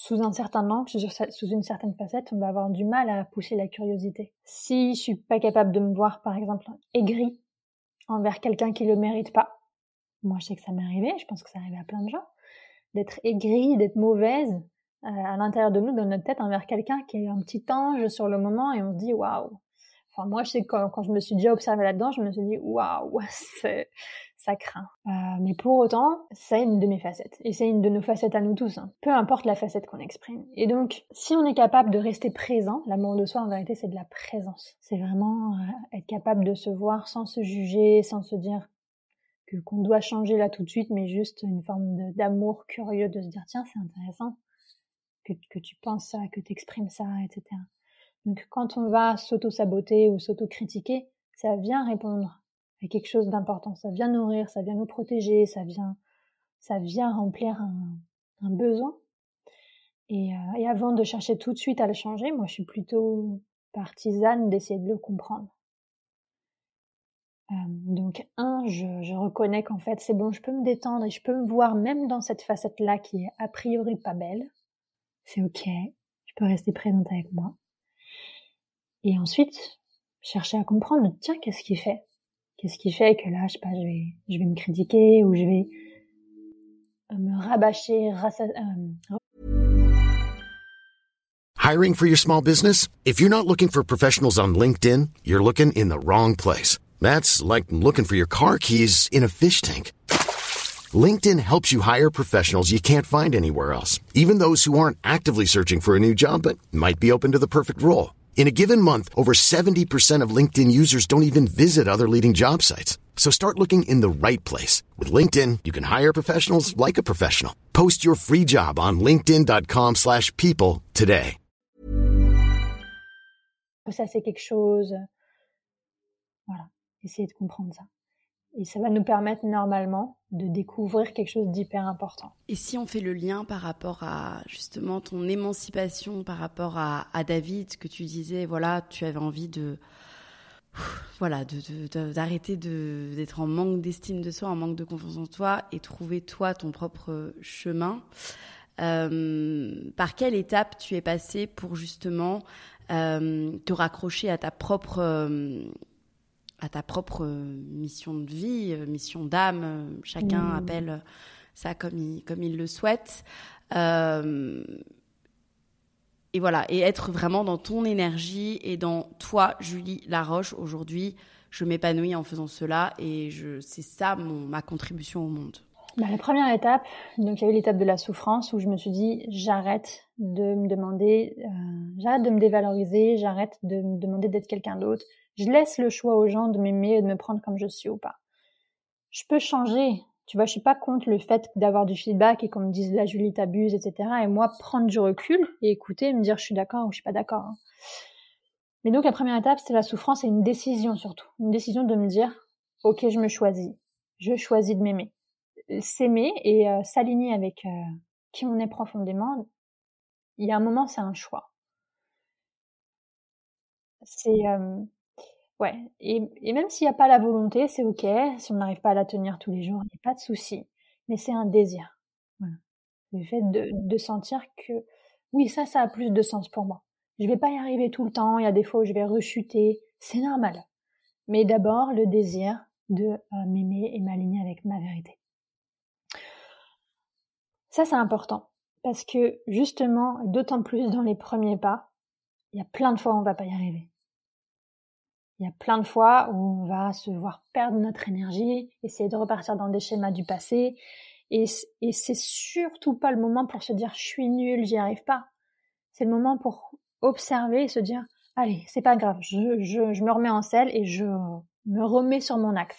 sous un certain angle, sous une certaine facette, on va avoir du mal à pousser la curiosité. Si je suis pas capable de me voir, par exemple, aigri envers quelqu'un qui le mérite pas, moi je sais que ça m'est arrivé, je pense que ça arrive à plein de gens, d'être aigri, d'être mauvaise euh, à l'intérieur de nous, dans notre tête, envers quelqu'un qui est un petit ange sur le moment et on se dit waouh. Enfin, moi, je sais que quand, je me suis déjà observée là-dedans, je me suis dit waouh, ça craint. Euh, mais pour autant, c'est une de mes facettes. Et c'est une de nos facettes à nous tous, hein. peu importe la facette qu'on exprime. Et donc, si on est capable de rester présent, l'amour de soi, en vérité, c'est de la présence. C'est vraiment euh, être capable de se voir sans se juger, sans se dire que qu'on doit changer là tout de suite, mais juste une forme d'amour curieux de se dire tiens c'est intéressant que, que tu penses ça, que tu exprimes ça, etc. Donc quand on va s'auto-saboter ou s'auto-critiquer, ça vient répondre quelque chose d'important, ça vient nourrir, ça vient nous protéger, ça vient, ça vient remplir un, besoin. Et, euh, avant de chercher tout de suite à le changer, moi je suis plutôt partisane d'essayer de le comprendre. Euh, donc un, je, reconnais qu'en fait c'est bon, je peux me détendre et je peux me voir même dans cette facette-là qui est a priori pas belle. C'est ok, je peux rester présente avec moi. Et ensuite, chercher à comprendre, tiens, qu'est-ce qui fait? Qu'est-ce qui fait que là, je sais pas, je vais, je vais me critiquer ou je vais euh, me rabâcher, euh, Hiring for your small business If you're not looking for professionals on LinkedIn, you're looking in the wrong place. That's like looking for your car keys in a fish tank. LinkedIn helps you hire professionals you can't find anywhere else, even those who aren't actively searching for a new job but might be open to the perfect role. In a given month, over 70% of LinkedIn users don't even visit other leading job sites. So start looking in the right place. With LinkedIn, you can hire professionals like a professional. Post your free job on linkedin.com slash people today. Ça, c'est quelque chose... Voilà. essayer de comprendre ça. Et ça va nous permettre normalement de découvrir quelque chose d'hyper important. Et si on fait le lien par rapport à justement ton émancipation, par rapport à, David, que tu disais, voilà, tu avais envie de, voilà, d'arrêter d'être en manque d'estime de soi, en manque de confiance en toi, et trouver toi ton propre chemin. Euh, par quelle étape tu es passé pour justement euh, te raccrocher à ta propre euh, à ta propre euh, mission de vie, euh, mission d'âme. Euh, chacun mmh. appelle ça comme il, comme il le souhaite. et voilà, et être vraiment dans ton énergie et dans toi, Julie Laroche, aujourd'hui, je m'épanouis en faisant cela et je, c'est ça mon, ma contribution au monde. Bah, la première étape, donc il y a eu l'étape de la souffrance où je me suis dit j'arrête de me demander, j'arrête de me dévaloriser, j'arrête de me demander d'être quelqu'un d'autre, je laisse le choix aux gens de m'aimer et de me prendre comme je suis ou pas. Je peux changer. Tu vois, je suis pas contre le fait d'avoir du feedback et qu'on me dise la Julie t'abuse, etc. Et moi, prendre du recul et écouter et me dire je suis d'accord ou je suis pas d'accord. Hein. Mais donc la première étape, c'est la souffrance et une décision surtout. Une décision de me dire, ok, je me choisis. Je choisis de m'aimer. S'aimer et euh, s'aligner avec euh, qui on est profondément, il y a un moment, c'est un choix. C'est... Euh, ouais. Et, même s'il n'y a pas la volonté, c'est ok. Si on n'arrive pas à la tenir tous les jours, il n'y a pas de souci. Mais c'est un désir. Le fait de, sentir que, oui, ça, ça a plus de sens pour moi. Je vais pas y arriver tout le temps, il y a des fois où je vais rechuter, c'est normal. Mais d'abord, le désir de euh, m'aimer et m'aligner avec ma vérité. Ça, c'est important. Parce que justement, d'autant plus dans les premiers pas, il y a plein de fois où on va pas y arriver. Il y a plein de fois où on va se voir perdre notre énergie, essayer de repartir dans des schémas du passé. Et, c'est surtout pas le moment pour se dire je suis nul, j'y arrive pas. C'est le moment pour observer et se dire allez, c'est pas grave, je, je, me remets en selle et je me remets sur mon axe.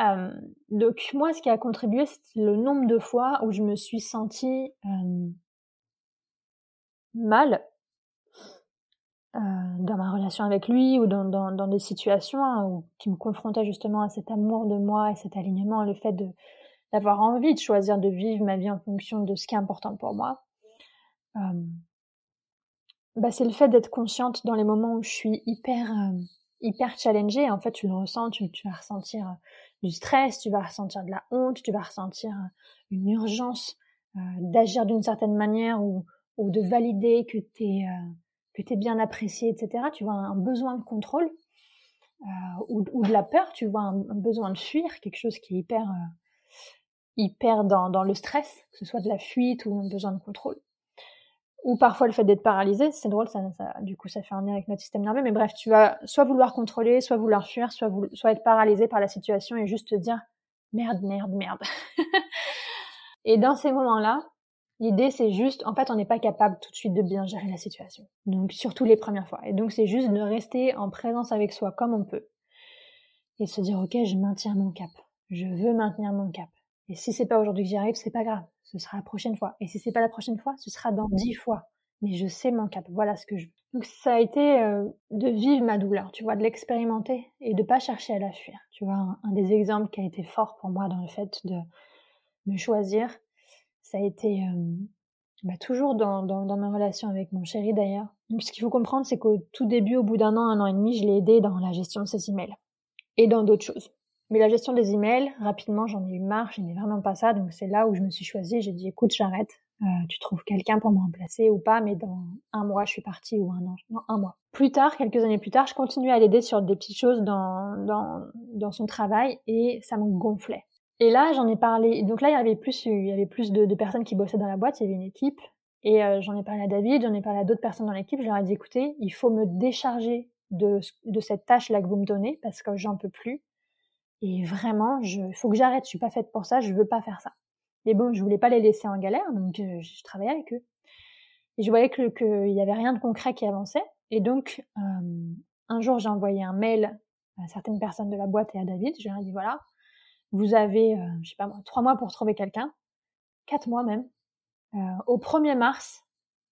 Euh, donc moi, ce qui a contribué, c'est le nombre de fois où je me suis sentie euh, mal dans ma relation avec lui ou dans, dans, dans des situations hein, où, qui me confrontaient justement à cet amour de moi et cet alignement, le fait de d'avoir envie de choisir de vivre ma vie en fonction de ce qui est important pour moi. Euh, bah, c'est le fait d'être consciente dans les moments où je suis hyper euh, hyper challengée. En fait, tu le ressens, tu, vas ressentir euh, du stress, tu vas ressentir de la honte, tu vas ressentir euh, une urgence d'agir d'une certaine manière ou, ou de valider que tu es que t'es bien apprécié, etc. Tu vois un, besoin de contrôle ou, ou, de la peur, tu vois un, besoin de fuir, quelque chose qui est hyper hyper dans, dans le stress, que ce soit de la fuite ou un besoin de contrôle ou parfois le fait d'être paralysé, c'est drôle, ça, ça, du coup ça fait un lien avec notre système nerveux, mais bref, tu vas soit vouloir contrôler, soit vouloir fuir, soit, soit être paralysé par la situation et juste te dire merde, merde, merde. et dans ces moments-là, l'idée c'est juste, en fait on n'est pas capable tout de suite de bien gérer la situation, donc surtout les premières fois. Et donc c'est juste de rester en présence avec soi comme on peut et se dire ok, je maintiens mon cap, je veux maintenir mon cap. Et si c'est pas aujourd'hui que j'y arrive, c'est pas grave ce sera la prochaine fois. Et si c'est pas la prochaine fois, ce sera dans dix fois. Mais je sais mon cap, voilà ce que je veux. Donc ça a été euh, de vivre ma douleur, tu vois, de l'expérimenter et de pas chercher à la fuir. Tu vois, un, des exemples qui a été fort pour moi dans le fait de me choisir, ça a été euh, bah, toujours dans, dans, dans, ma relation avec mon chéri d'ailleurs. Donc ce qu'il faut comprendre, c'est qu'au tout début, au bout d'un an, un an et demi, je l'ai aidé dans la gestion de ses emails et dans d'autres choses. Mais la gestion des emails, rapidement, j'en ai eu marre, je n'ai vraiment pas ça, donc c'est là où je me suis choisie. J'ai dit, écoute, j'arrête. Euh, tu trouves quelqu'un pour me remplacer ou pas, mais dans un mois, je suis partie ou un an, un mois. Plus tard, quelques années plus tard, je continuais à l'aider sur des petites choses dans, dans, dans son travail et ça me gonflait. Et là, j'en ai parlé. Donc là, il y avait plus, il y avait plus de, personnes qui bossaient dans la boîte. Il y avait une équipe. Et euh, j'en ai parlé à David, j'en ai parlé à d'autres personnes dans l'équipe. Je leur ai dit, écoutez, il faut me décharger de, de cette tâche-là que vous me donnez parce que j'en peux plus. Et vraiment, il faut que j'arrête. Je suis pas faite pour ça. Je veux pas faire ça. Mais bon, je voulais pas les laisser en galère, donc euh, je travaillais avec eux. Et je voyais que qu'il y avait rien de concret qui avançait. Et donc, euh, un jour, j'ai envoyé un mail à certaines personnes de la boîte et à David. Je leur ai dit voilà, vous avez, euh, je sais pas moi, trois mois pour trouver quelqu'un, quatre mois même. Euh, au 1er mars,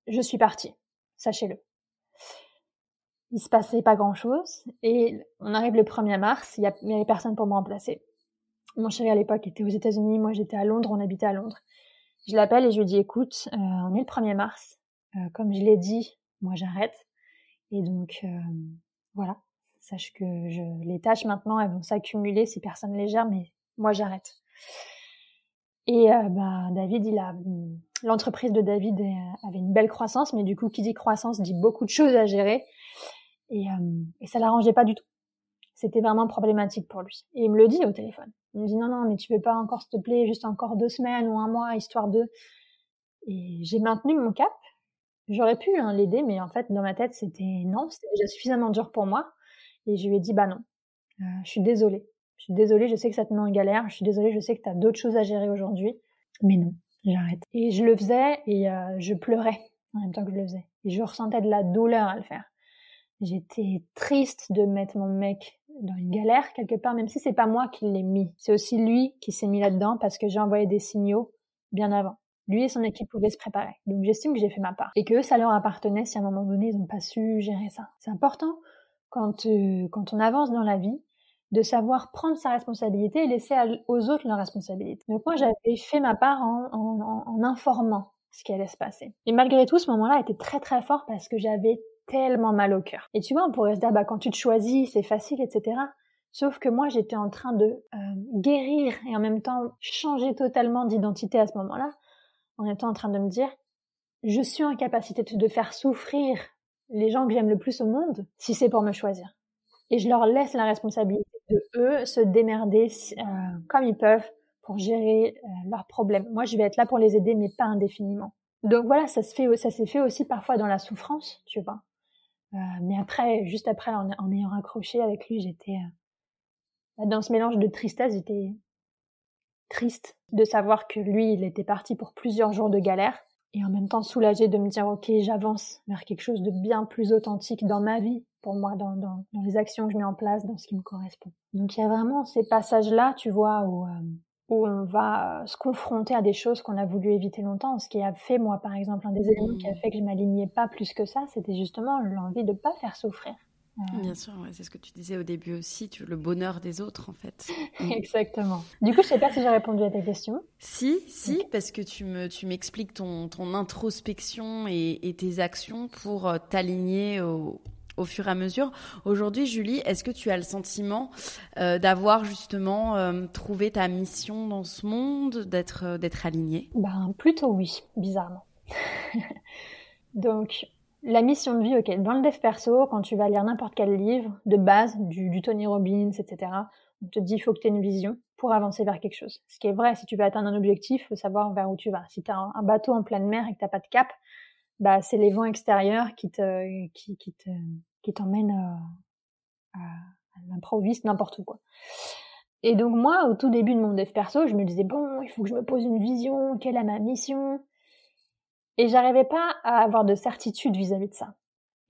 je suis partie. Sachez-le il se passait pas grand chose. Et on arrive le 1er mars, il y, avait personne pour me remplacer. Mon chéri à l'époque était aux États-Unis, moi j'étais à Londres, on habitait à Londres. Je l'appelle et je lui dis écoute, euh, on est le 1er mars, euh, comme je l'ai dit, moi j'arrête. Et donc euh, voilà, sache que je, les tâches maintenant elles vont s'accumuler si personne les gère, mais moi j'arrête. Et bah, David, il a l'entreprise de David avait une belle croissance, mais du coup, qui dit croissance dit beaucoup de choses à gérer. Et, euh, et ça l'arrangeait pas du tout. C'était vraiment problématique pour lui. Et il me le dit au téléphone. Il me dit non, non, mais tu veux pas encore, s'il te plaît, juste encore deux semaines ou un mois, histoire de... Et j'ai maintenu mon cap. J'aurais pu hein, l'aider, mais en fait, dans ma tête, c'était non, c'était déjà suffisamment dur pour moi. Et je lui ai dit, bah non, euh, je suis désolée. Je suis désolée, je sais que ça te met en galère. Je suis désolée, je sais que tu as d'autres choses à gérer aujourd'hui. Mais non, j'arrête. Et je le faisais et euh, je pleurais en même temps que je le faisais. Et je ressentais de la douleur à le faire. J'étais triste de mettre mon mec dans une galère quelque part, même si c'est pas moi qui l'ai mis. C'est aussi lui qui s'est mis là-dedans parce que j'ai envoyé des signaux bien avant. lui et son équipe pouvaient se préparer. Donc j'estime que j'ai fait ma part. Et que ça leur appartenait si à un moment donné, ils n'ont pas su gérer ça. C'est important quand, euh, quand on avance dans la vie de savoir prendre sa responsabilité et laisser aux autres leur responsabilité. Donc moi, j'avais fait ma part en, en, en, informant ce qui allait se passer. Et malgré tout, ce moment-là était très très fort parce que j'avais tellement mal au cœur. Et tu vois, on pourrait se dire, bah, quand tu te choisis, c'est facile, etc. Sauf que moi, j'étais en train de euh, guérir et en même temps changer totalement d'identité à ce moment-là, en étant en train de me dire, je suis en capacité de faire souffrir les gens que j'aime le plus au monde si c'est pour me choisir. Et je leur laisse la responsabilité de eux se démerder euh, comme ils peuvent pour gérer euh, leurs problèmes. Moi, je vais être là pour les aider, mais pas indéfiniment. Donc voilà, ça se fait, ça s'est fait aussi parfois dans la souffrance, tu vois. Euh, mais après, juste après, en, ayant raccroché avec lui, j'étais euh, dans ce mélange de tristesse, j'étais triste de savoir que lui, il était parti pour plusieurs jours de galère et en même temps soulagée de me dire ok, j'avance vers quelque chose de bien plus authentique dans ma vie, pour moi, dans, dans, dans, les actions que je mets en place, dans ce qui me correspond. Donc il y a vraiment ces passages-là, tu vois, où euh, où on va se confronter à des choses qu'on a voulu éviter longtemps. Ce qui a fait, moi, par exemple, un des éléments qui a mmh. fait que je m'alignais pas plus que ça, c'était justement l'envie de pas faire souffrir. Bien sûr, c'est ce que tu disais au début aussi, tu, le bonheur des autres en fait. Exactement. Du coup, je sais pas si j'ai répondu à ta question. Si, si, parce que tu me, tu m'expliques ton, ton introspection et, et, tes actions pour euh, t'aligner au, au fur et à mesure. Aujourd'hui, Julie, est-ce que tu as le sentiment euh, d'avoir justement euh, trouvé ta mission dans ce monde, d'être euh, d'être alignée? Ben plutôt oui, bizarrement. Donc la mission de vie, ok, dans le dev perso, quand tu vas lire n'importe quel livre de base, du, Tony Robbins, etc., on te dit il faut que tu aies une vision pour avancer vers quelque chose. Ce qui est vrai, si tu veux atteindre un objectif, il faut savoir vers où tu vas. Si tu as un, bateau en pleine mer et que tu pas de cap, bah, c'est les vents extérieurs qui te, qui, qui te, qui t'emmène à, à l'improviste, n'importe quoi. Et donc moi, au tout début de mon dev perso, je me disais bon, il faut que je me pose une vision, quelle est ma mission? Et j'arrivais pas à avoir de certitude vis-à-vis de ça.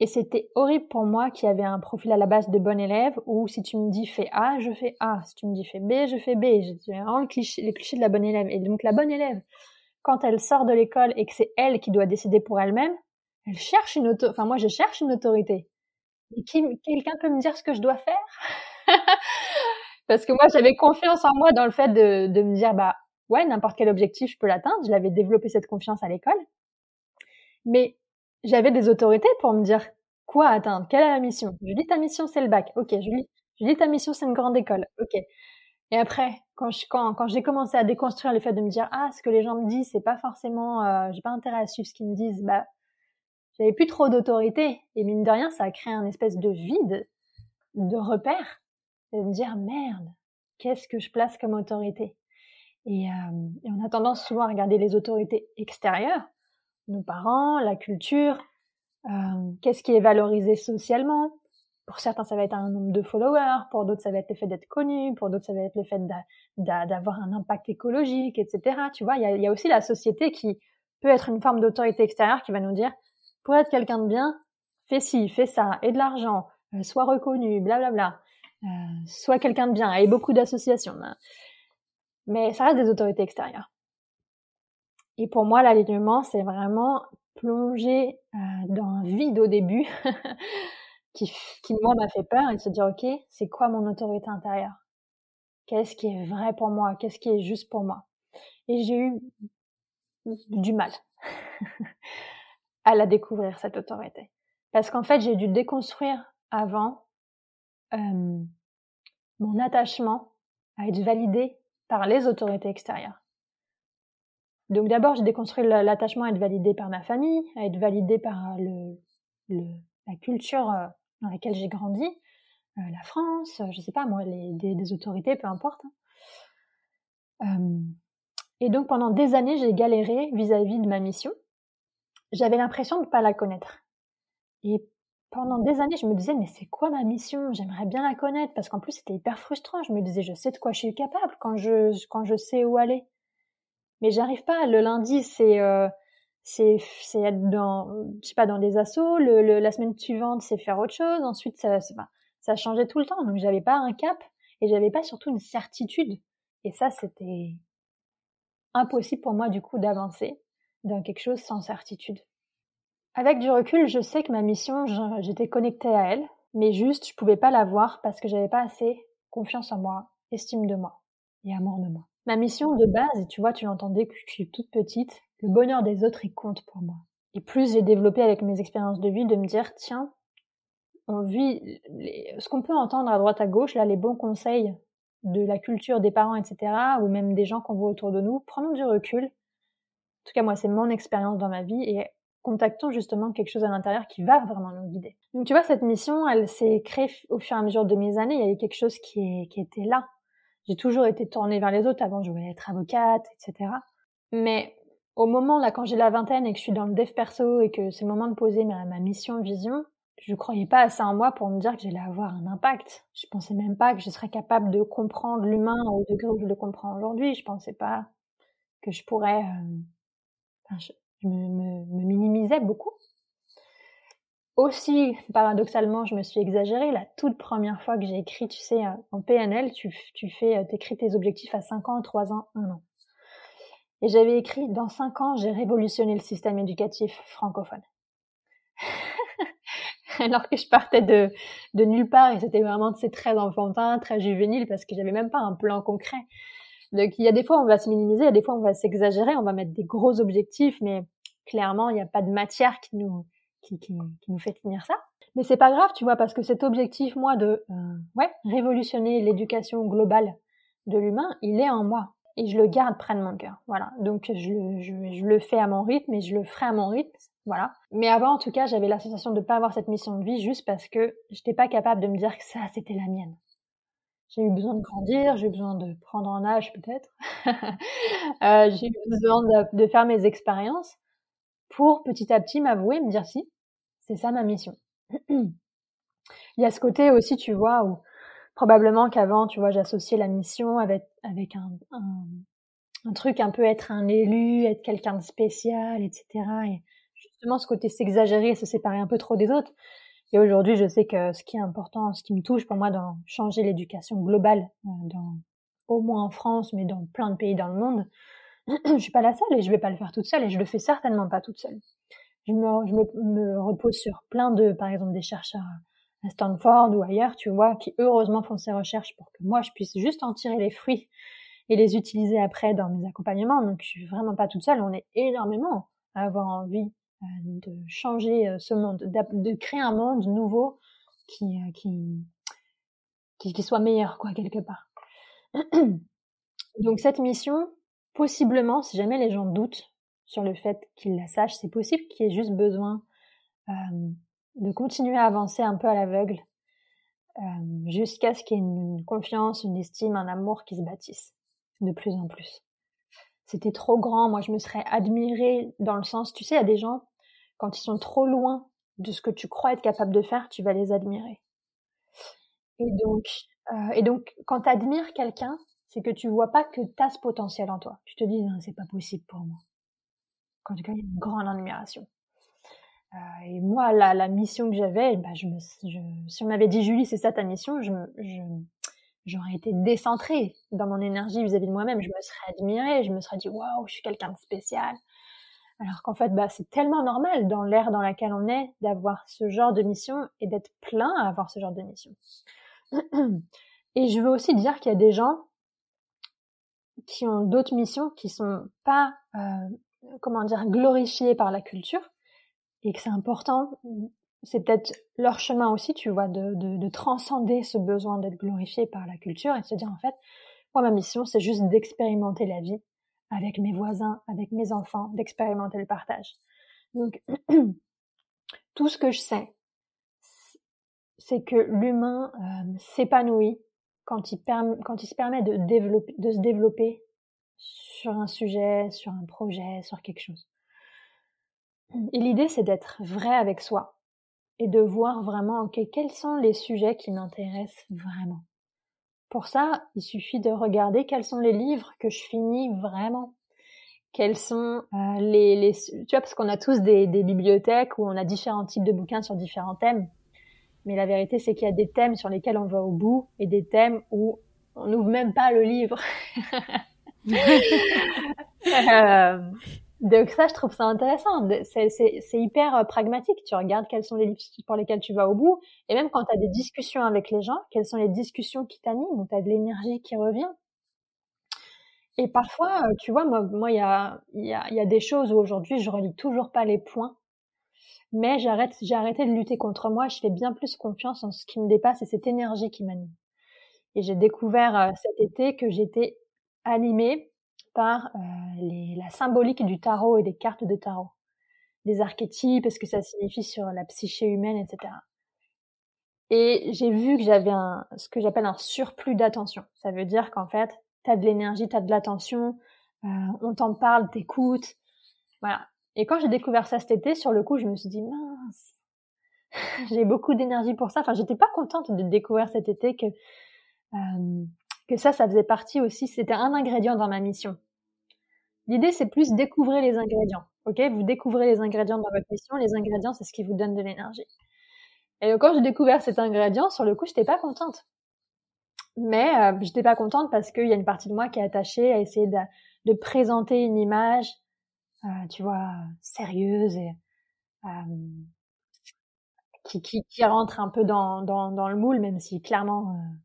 Et c'était horrible pour moi qui avait un profil à la base de bon élève où si tu me dis fais A, je fais A. Si tu me dis fais B, je fais B. J'ai vraiment le cliché, les clichés de la bonne élève. Et donc la bonne élève, quand elle sort de l'école et que c'est elle qui doit décider pour elle-même, elle cherche une autorité. Enfin moi, je cherche une autorité quelqu'un peut me dire ce que je dois faire? Parce que moi, j'avais confiance en moi dans le fait de, de me dire, bah ouais, n'importe quel objectif, je peux l'atteindre. Je l'avais développé cette confiance à l'école. Mais j'avais des autorités pour me dire quoi atteindre, quelle est la mission. Je dis ta mission, c'est le bac. Ok, je dis, ta mission, c'est une grande école. Ok. Et après, quand j'ai commencé à déconstruire le fait de me dire ah ce que les gens me disent c'est pas forcément euh, j'ai pas intérêt à suivre ce qu'ils me disent bah j'avais plus trop d'autorité. Et mine de rien, ça a créé un espèce de vide, de repère, de me dire merde, qu'est-ce que je place comme autorité? Et, euh, et, on a tendance souvent à regarder les autorités extérieures, nos parents, la culture, euh, qu'est-ce qui est valorisé socialement. Pour certains, ça va être un nombre de followers, pour d'autres, ça va être le fait d'être connu, pour d'autres, ça va être le fait d'avoir un impact écologique, etc. Tu vois, il y a, aussi la société qui peut être une forme d'autorité extérieure qui va nous dire pour être quelqu'un de bien, fais ci, fais ça, et de l'argent, euh, sois reconnu, blablabla, euh, sois quelqu'un de bien, et beaucoup d'associations. Hein. Mais ça reste des autorités extérieures. Et pour moi, l'alignement, c'est vraiment plonger euh, dans un vide au début qui, qui, moi, m'a fait peur et se dire, OK, c'est quoi mon autorité intérieure? Qu'est-ce qui est vrai pour moi? Qu'est-ce qui est juste pour moi? Et j'ai eu du mal. à la découvrir, cette autorité. Parce qu'en fait, j'ai dû déconstruire avant euh, mon attachement à être validé par les autorités extérieures. Donc d'abord, j'ai déconstruit l'attachement à être validé par ma famille, à être validé par le la culture euh, dans laquelle j'ai grandi, euh, la France, je sais pas moi, les, autorités, peu importe. Hein. Euh, et donc pendant des années, j'ai galéré vis-à-vis -vis de ma mission j'avais l'impression de ne pas la connaître. Et pendant des années, je me disais, mais c'est quoi ma mission? J'aimerais bien la connaître, parce qu'en plus, c'était hyper frustrant. Je me disais, je sais de quoi je suis capable quand je, quand je sais où aller. Mais j'arrive pas. Le lundi, c'est euh, c'est c'est être dans, je sais pas, dans des assos. Le, la semaine suivante, c'est faire autre chose. Ensuite, ça, ça, ça changeait tout le temps. Donc, j'avais pas un cap et j'avais pas surtout une certitude. Et ça, c'était impossible pour moi, du coup, d'avancer dans quelque chose sans certitude. Avec du recul, je sais que ma mission, j'étais connectée à elle, mais juste, je pouvais pas la voir parce que j'avais pas assez confiance en moi, estime de moi et amour de moi. Ma mission de base, et tu vois, tu l'entendais que je suis toute petite, le bonheur des autres, il compte pour moi. Et plus j'ai développé avec mes expériences de vie de me dire, tiens, on vit ce qu'on peut entendre à droite à gauche, là, les bons conseils de la culture des parents, etc., ou même des gens qu'on voit autour de nous, prenons du recul. En tout cas, moi, c'est mon expérience dans ma vie et contactons justement quelque chose à l'intérieur qui va vraiment nous guider. Donc, tu vois, cette mission, elle s'est créée au fur et à mesure de mes années. Il y avait quelque chose qui, qui était là. J'ai toujours été tournée vers les autres. Avant, je voulais être avocate, etc. Mais au moment, là, quand j'ai la vingtaine et que je suis dans le dev perso et que c'est le moment de poser ma, ma mission, vision, je croyais pas assez en moi pour me dire que j'allais avoir un impact. Je pensais même pas que je serais capable de comprendre l'humain au degré où je le comprends aujourd'hui. Je pensais pas que je pourrais. Euh... je, me, me, me, minimisais beaucoup. Aussi, paradoxalement, je me suis exagérée. La toute première fois que j'ai écrit, tu sais, euh, en PNL, tu, tu fais, euh, t'écris tes objectifs à 5 ans, 3 ans, 1 an. Et j'avais écrit, dans 5 ans, j'ai révolutionné le système éducatif francophone. alors que je partais de, de nulle part et c'était vraiment très enfantin, très juvénile parce que j'avais même pas un plan concret. Donc il y a des fois on va se minimiser, il y a des fois on va s'exagérer, on va mettre des gros objectifs, mais clairement il n'y a pas de matière qui nous qui, nous fait tenir ça. Mais c'est pas grave, tu vois, parce que cet objectif moi de euh, ouais révolutionner l'éducation globale de l'humain, il est en moi et je le garde près de mon cœur. Voilà. Donc je, le fais à mon rythme et je le ferai à mon rythme. Voilà. Mais avant, en tout cas, j'avais la sensation de ne pas avoir cette mission de vie juste parce que j'étais pas capable de me dire que ça, c'était la mienne. J'ai eu besoin de grandir, j'ai eu besoin de prendre en âge peut-être. euh, j'ai eu besoin de, faire mes expériences pour petit à petit m'avouer, me dire si, c'est ça ma mission. Il y a ce côté aussi, tu vois, où probablement qu'avant, tu vois, j'associais la mission avec, avec un, truc un peu être un élu, être quelqu'un de spécial, etc. Et justement, ce côté s'exagérer, se séparer un peu trop des autres. Et aujourd'hui, je sais que ce qui est important, ce qui me touche pour moi dans changer l'éducation globale, euh, au moins en France, mais dans plein de pays dans le monde, je suis pas la seule et je vais pas le faire toute seule et je le fais certainement pas toute seule. Je me, repose sur plein de, par exemple, des chercheurs à Stanford ou ailleurs, tu vois, qui heureusement font ces recherches pour que moi je puisse juste en tirer les fruits et les utiliser après dans mes accompagnements. Donc je suis vraiment pas toute seule, on est énormément à avoir envie euh, de changer euh, ce monde, de créer un monde nouveau qui, euh, soit meilleur, quoi, quelque part. Donc cette mission, possiblement, si jamais les gens doutent sur le fait qu'ils la sachent, c'est possible qu'il y ait juste besoin de continuer à avancer un peu à l'aveugle jusqu'à ce qu'il y ait une confiance, une estime, un amour qui se bâtissent de plus en plus. C'était trop grand, moi je me serais admirée dans le sens, tu sais, il y a des gens, quand ils sont trop loin de ce que tu crois être capable de faire, tu vas les admirer. Et donc, et donc quand tu admires quelqu'un, c'est que tu vois pas que tu as ce potentiel en toi. Tu te dis, c'est pas possible pour moi. En tout cas, une grande admiration. Euh, et moi, la, la mission que j'avais, bah, je si on m'avait dit Julie, c'est ça ta mission, je, j'aurais été décentrée dans mon énergie vis-à-vis de moi-même. Je me serais admirée, je me serais dit waouh, je suis quelqu'un de spécial. Alors qu'en fait, bah, c'est tellement normal dans l'ère dans laquelle on est d'avoir ce genre de mission et d'être plein à avoir ce genre de mission. Et je veux aussi dire qu'il y a des gens qui ont d'autres missions qui sont pas, euh, comment dire, glorifiées par la culture et que c'est important, c'est peut-être leur chemin aussi, tu vois, de, de, de transcender ce besoin d'être glorifié par la culture et de se dire en fait, moi ma mission c'est juste d'expérimenter la vie avec mes voisins, avec mes enfants, d'expérimenter le partage. Donc tout ce que je sais, c'est que l'humain euh, s'épanouit quand il, se permet de, se développer sur un sujet, sur un projet, sur quelque chose. Et l'idée, c'est d'être vrai avec soi et de voir vraiment, ok, quels sont les sujets qui m'intéressent vraiment. Pour ça, il suffit de regarder quels sont les livres que je finis vraiment. Quels sont euh, les, les, Tu vois, parce qu'on a tous des, des bibliothèques où on a différents types de bouquins sur différents thèmes. Mais la vérité, c'est qu'il y a des thèmes sur lesquels on va au bout et des thèmes où on n'ouvre même pas le livre. euh, Donc ça, je trouve ça intéressant. C'est hyper euh, pragmatique. Tu regardes quels sont les livres pour lesquels tu vas au bout. Et même quand tu as des discussions avec les gens, quelles sont les discussions qui t'animent, où tu as de l'énergie qui revient. Et parfois, euh, tu vois, moi, il y a, y, a, y a des choses où aujourd'hui, je relis toujours pas les points. Mais j'arrête, j'ai arrêté de lutter contre moi. Je fais bien plus confiance en ce qui me dépasse et cette énergie qui m'anime. Et j'ai découvert euh, cet été que j'étais animée par euh, la symbolique du tarot et des cartes de tarot, des archétypes, ce que ça signifie sur la psyché humaine, etc. Et j'ai vu que j'avais un, ce que j'appelle un surplus d'attention. Ça veut dire qu'en fait, tu as de l'énergie, tu as de l'attention, euh, on t'en parle, t'écoutes. Voilà. Et quand j'ai découvert ça cet été, sur le coup, je me suis dit, mince, j'ai beaucoup d'énergie pour ça. Enfin, j'étais pas contente de découvrir cet été que euh, que ça, ça faisait partie aussi, c'était un ingrédient dans ma mission. L'idée, c'est plus découvrir les ingrédients. Ok, vous découvrez les ingrédients dans votre mission. Les ingrédients, c'est ce qui vous donne de l'énergie. Et quand j'ai découvert cet ingrédient, sur le coup, j'étais pas contente. Mais euh, j'étais pas contente parce qu'il y a une partie de moi qui est attachée à essayer de, présenter une image, euh, tu vois, sérieuse et euh, qui, qui, qui, rentre un peu dans, dans, dans le moule, même si clairement euh,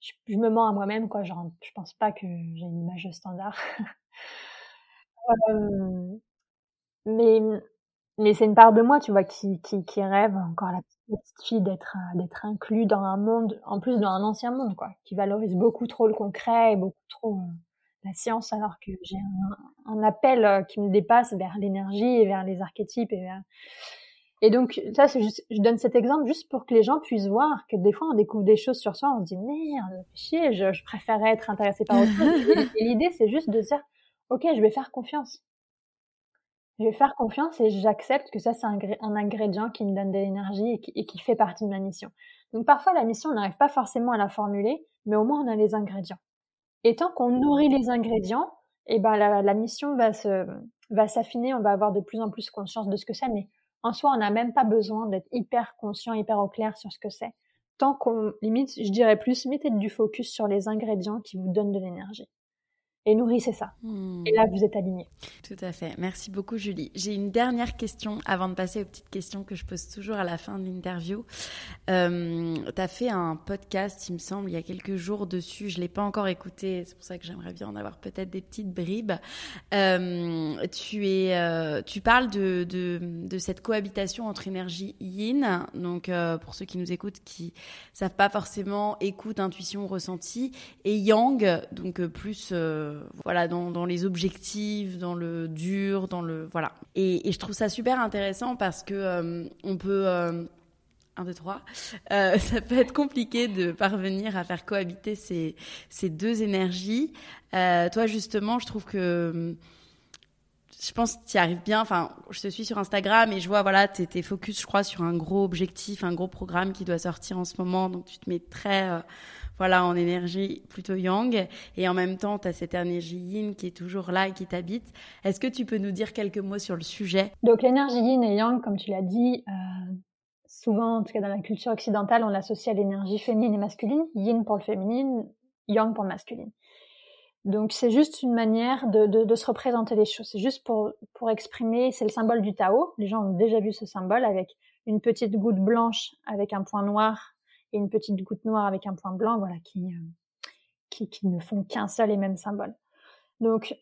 je, je, me mens à moi-même, quoi. Genre, je pense pas que j'ai une image standard. euh, mais mais c'est une part de moi, tu vois, qui, qui, qui rêve encore la petite fille d'être d'être inclus dans un monde, en plus dans un ancien monde, quoi, qui valorise beaucoup trop le concret et beaucoup trop la science, alors que j'ai un, un, appel euh, qui me dépasse vers l'énergie et vers les archétypes et vers et donc, ça, juste, je donne cet exemple juste pour que les gens puissent voir que des fois, on découvre des choses sur soi, on se dit, merde, chier, je, je préférerais être intéressé par autre chose. et, l'idée, c'est juste de dire, ok, je vais faire confiance. Je vais faire confiance et j'accepte que ça, c'est un, un, ingrédient qui me donne de l'énergie et qui, et qui fait partie de ma mission. Donc, parfois, la mission, on n'arrive pas forcément à la formuler, mais au moins, on a les ingrédients. Et tant qu'on nourrit les ingrédients, et eh ben, la, la mission va se, va s'affiner, on va avoir de plus en plus conscience de ce que c'est, mais en soi, on n'a même pas besoin d'être hyper conscient, hyper au clair sur ce que c'est. Tant qu'on limite, je dirais plus, mettez du focus sur les ingrédients qui vous donnent de l'énergie et nourrissez ça. Hmm. Et là, vous êtes aligné. Tout à fait. Merci beaucoup, Julie. J'ai une dernière question avant de passer aux petites questions que je pose toujours à la fin de l'interview. Euh, tu as fait un podcast, il me semble, il y a quelques jours dessus. Je ne l'ai pas encore écouté. C'est pour ça que j'aimerais bien en avoir peut-être des petites bribes. Euh, tu, es, euh, tu parles de, de, de, cette cohabitation entre énergie yin. Donc, euh, pour ceux qui nous écoutent, qui savent pas forcément, écoute, intuition, ressenti, et yang, donc plus voilà, dans, les objectifs, dans le dur, dans le voilà. Et, je trouve ça super intéressant parce que euh, on peut euh, un, deux, trois. Euh, ça peut être compliqué de parvenir à faire cohabiter ces, ces deux énergies. toi, justement, je trouve que je pense que tu y arrives bien. Enfin, je te suis sur Instagram et je vois, voilà, tu es, focus, je crois, sur un gros objectif, un gros programme qui doit sortir en ce moment. Donc, tu te mets très voilà, en énergie plutôt yang, et en même temps, tu as cette énergie yin qui est toujours là et qui t'habite. Est-ce que tu peux nous dire quelques mots sur le sujet? Donc l'énergie yin et yang, comme tu l'as dit, euh, souvent, en tout cas dans la culture occidentale, on l'associe à l'énergie féminine et masculine, yin pour le féminin, yang pour le masculine. Donc c'est juste une manière de, de, de, se représenter les choses. C'est juste pour, pour exprimer, c'est le symbole du Tao. Les gens ont déjà vu ce symbole avec une petite goutte blanche avec un point noir et une petite goutte noire avec un point blanc, voilà, qui, euh, qui, ne font qu'un seul et même symbole. Donc,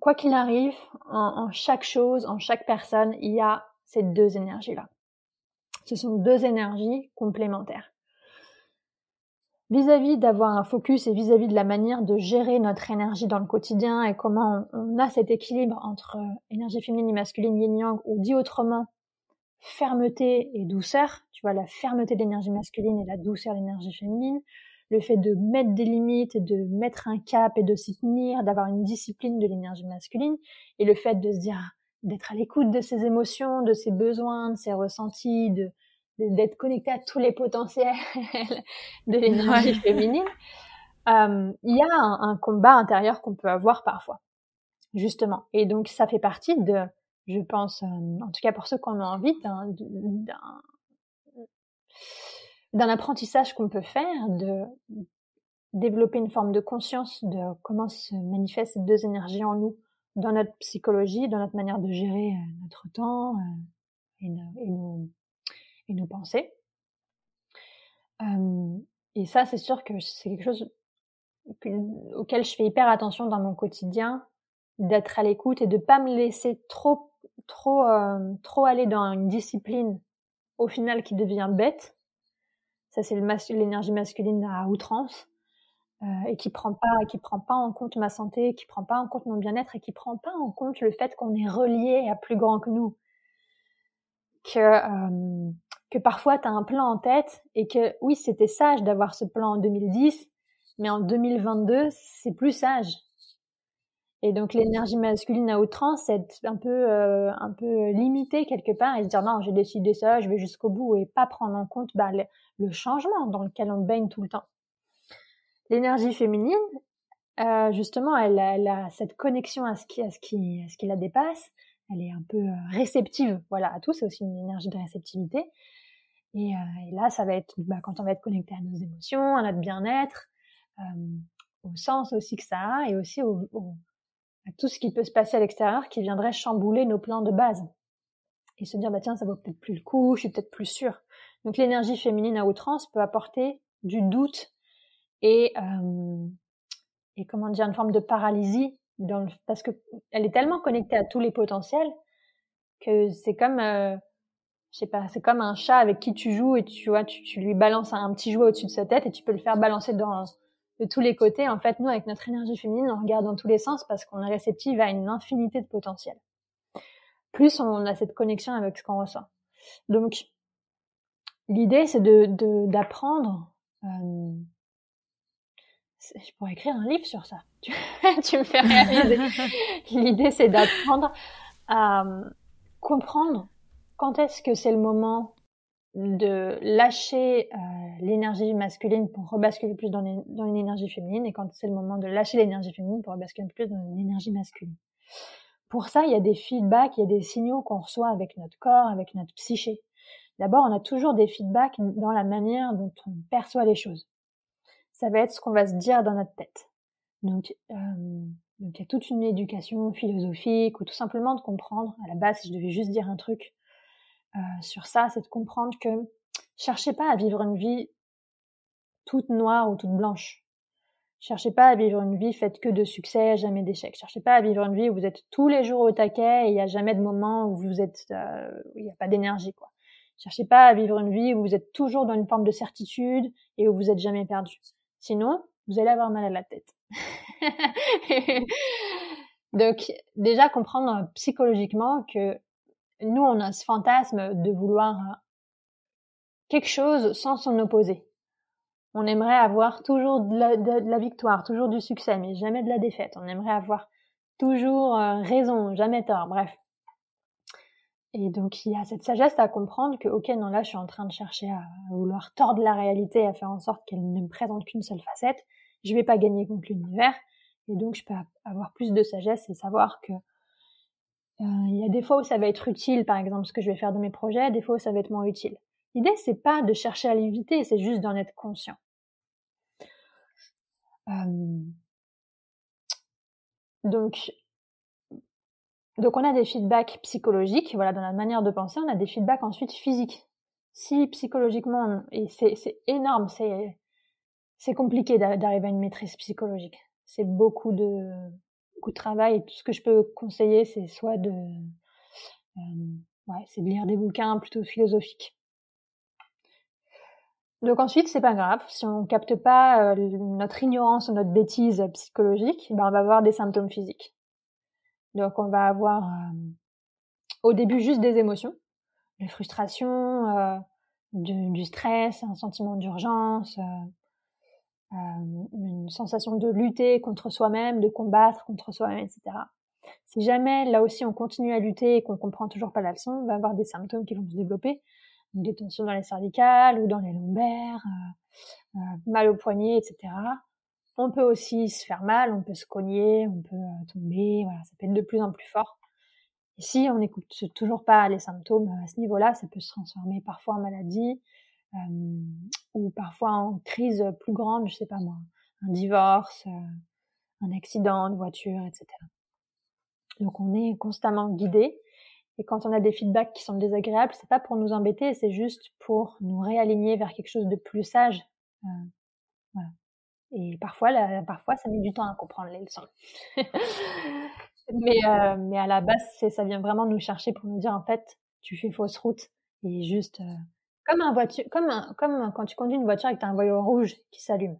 quoi qu'il arrive, en, chaque chose, en chaque personne, il y a ces deux énergies-là. Ce sont deux énergies complémentaires. Vis-à-vis d'avoir un focus et vis-à-vis de la manière de gérer notre énergie dans le quotidien et comment on, a cet équilibre entre euh, énergie féminine et masculine yin-yang, ou dit autrement, fermeté et douceur, tu vois, la fermeté de l'énergie masculine et la douceur de l'énergie féminine, le fait de mettre des limites et de mettre un cap et de s'y tenir, d'avoir une discipline de l'énergie masculine, et le fait de se dire, d'être à l'écoute de ses émotions, de ses besoins, de ses ressentis, de, d'être connecté à tous les potentiels de l'énergie féminine, euh, il y a un, un combat intérieur qu'on peut avoir parfois, justement. Et donc ça fait partie de je pense, euh, en tout cas pour ceux qui en envie, d'un apprentissage qu'on peut faire, de développer une forme de conscience de comment se manifestent ces deux énergies en nous dans notre psychologie, dans notre manière de gérer notre temps et, nos, et, nos, pensées. et ça, c'est sûr que c'est quelque chose auquel je fais hyper attention dans mon quotidien, d'être à l'écoute et de pas me laisser trop, trop, trop aller dans une discipline au final qui devient bête. Ça, c'est l'énergie masculine à outrance. Euh, et qui prend pas qui prend pas en compte ma santé, qui prend pas en compte mon bien-être et qui prend pas en compte le fait qu'on est relié à plus grand que nous. Que euh, que parfois tu as un plan en tête et que oui, c'était sage d'avoir ce plan en 2010, mais en 2022, c'est plus sage. Et donc l'énergie masculine à outrance, c'est un peu euh, un peu limité quelque part et se dire non, j'ai décidé ça, je vais jusqu'au bout et pas prendre en compte bah, le changement dans lequel on baigne tout le temps. L'énergie féminine, euh, justement, elle a, cette connexion à ce qui, à ce qui, à ce qui la dépasse. Elle est un peu euh, réceptive, voilà, à tout. C'est aussi une énergie de réceptivité. Et, là, ça va être bah, quand on va être connecté à nos émotions, à notre bien-être, au sens aussi que ça a, et aussi au, tout ce qui peut se passer à l'extérieur qui viendrait chambouler nos plans de base. Et se dire, bah tiens, ça vaut peut-être plus le coup, je suis peut-être plus sûre. Donc l'énergie féminine à outrance peut apporter du doute et, euh, et comment dire, une forme de paralysie parce que elle est tellement connectée à tous les potentiels que c'est comme, euh, je sais pas, c'est comme un chat avec qui tu joues et tu vois, tu, tu lui balances un, petit jouet au-dessus de sa tête et tu peux le faire balancer dans, de tous les côtés. En fait, nous, avec notre énergie féminine, on regarde dans tous les sens parce qu'on est réceptive à une infinité de potentiels. Plus on a cette connexion avec ce qu'on ressent. Donc, l'idée, c'est de d'apprendre euh, je pourrais écrire un livre sur ça. Tu, me fais réaliser. L'idée, c'est d'apprendre à euh, comprendre quand est-ce que c'est le moment de lâcher euh, l'énergie masculine pour rebasculer plus dans, dans une énergie féminine et quand c'est le moment de lâcher l'énergie féminine pour rebasculer plus dans une énergie masculine. Pour ça, il y a des feedbacks, il y a des signaux qu'on reçoit avec notre corps, avec notre psyché. D'abord, on a toujours des feedbacks dans la manière dont on perçoit les choses ça va être ce qu'on va se dire dans notre tête. Donc, euh, donc il y a toute une éducation philosophique ou tout simplement de comprendre, à la base, si je devais juste dire un truc sur ça, c'est de comprendre que cherchez pas à vivre une vie toute noire ou toute blanche. Cherchez pas à vivre une vie faite que de succès, jamais d'échecs. Cherchez pas à vivre une vie où vous êtes tous les jours au taquet et il n'y a jamais de moment où vous êtes, euh, il n'y a pas d'énergie, quoi. Cherchez pas à vivre une vie où vous êtes toujours dans une forme de certitude et où vous êtes jamais perdu. Sinon, vous allez avoir mal à la tête. Donc, déjà comprendre psychologiquement que nous, on a ce fantasme de vouloir quelque chose sans s'en opposer. On aimerait avoir toujours de la, victoire, toujours du succès, mais jamais de la défaite. On aimerait avoir toujours euh, raison, jamais tort, bref. Et donc, il y a cette sagesse à comprendre que, ok, non, là, je suis en train de chercher à vouloir tordre la réalité, à faire en sorte qu'elle ne me présente qu'une seule facette. Je vais pas gagner contre l'univers. Et donc, je peux avoir plus de sagesse et savoir que il y a des fois où ça va être utile, par exemple, ce que je vais faire de mes projets, des fois où ça va être moins utile. L'idée, c'est pas de chercher à l'éviter, c'est juste d'en être conscient. Euh... Donc, donc on a des feedbacks psychologiques, voilà, dans la manière de penser, on a des feedbacks ensuite physiques. Si psychologiquement, et c'est énorme, c'est compliqué d'arriver à une maîtrise psychologique. C'est beaucoup de beaucoup de travail tout ce que je peux conseiller, c'est soit de euh, c'est de lire des bouquins plutôt philosophiques. Donc ensuite, c'est pas grave. Si on capte pas euh, notre ignorance ou notre bêtise psychologique, ben on va avoir des symptômes physiques. Donc on va avoir euh, au début juste des émotions, de frustration, du, stress, un sentiment d'urgence, une sensation de lutter contre soi-même, de combattre contre soi-même, etc. Si jamais là aussi on continue à lutter et qu'on comprend toujours pas la leçon, on va avoir des symptômes qui vont se développer, des tensions dans les cervicales ou dans les lombaires, mal au poignet, etc on peut aussi se faire mal, on peut se cogner, on peut euh, tomber, voilà, ça peut être de plus en plus fort. Et si on n'écoute toujours pas les symptômes à ce niveau-là, ça peut se transformer parfois en maladie euh, ou parfois en crise plus grande, je sais pas moi, un divorce, euh, un accident de voiture, etc. Donc on est constamment guidé. Et quand on a des feedbacks qui sont désagréables, c'est pas pour nous embêter, c'est juste pour nous réaligner vers quelque chose de plus sage. Euh, voilà. Et parfois, parfois, ça met du temps à comprendre les leçons. mais, euh, mais à la base, ça vient vraiment nous chercher pour nous dire en fait, tu fais fausse route et juste euh, comme un voiture, comme quand tu conduis une voiture et que as un voyant rouge qui s'allume.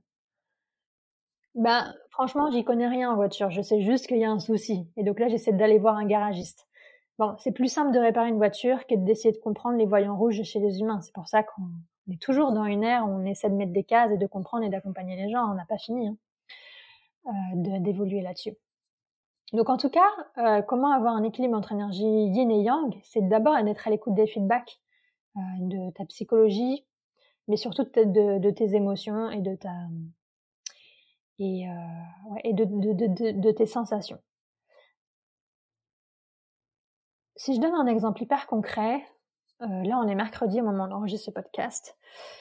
Ben franchement, j'y connais rien en voiture. Je sais juste qu'il y a un souci. Et donc là, j'essaie d'aller voir un garagiste. Bon, c'est plus simple de réparer une voiture que d'essayer de comprendre les voyants rouges chez les humains. C'est pour ça qu'on est toujours dans une ère où on essaie de mettre des cases et de comprendre et d'accompagner les gens. On n'a pas fini hein, euh, d'évoluer là-dessus. Donc en tout cas, euh, comment avoir un équilibre entre énergie yin et yang? C'est d'abord d'être à l'écoute des feedbacks de ta psychologie, mais surtout de, tes émotions et de ta et, ouais, et de, de, tes sensations. Si je donne un exemple hyper concret, euh, là on est mercredi au moment d'enregistrer ce podcast,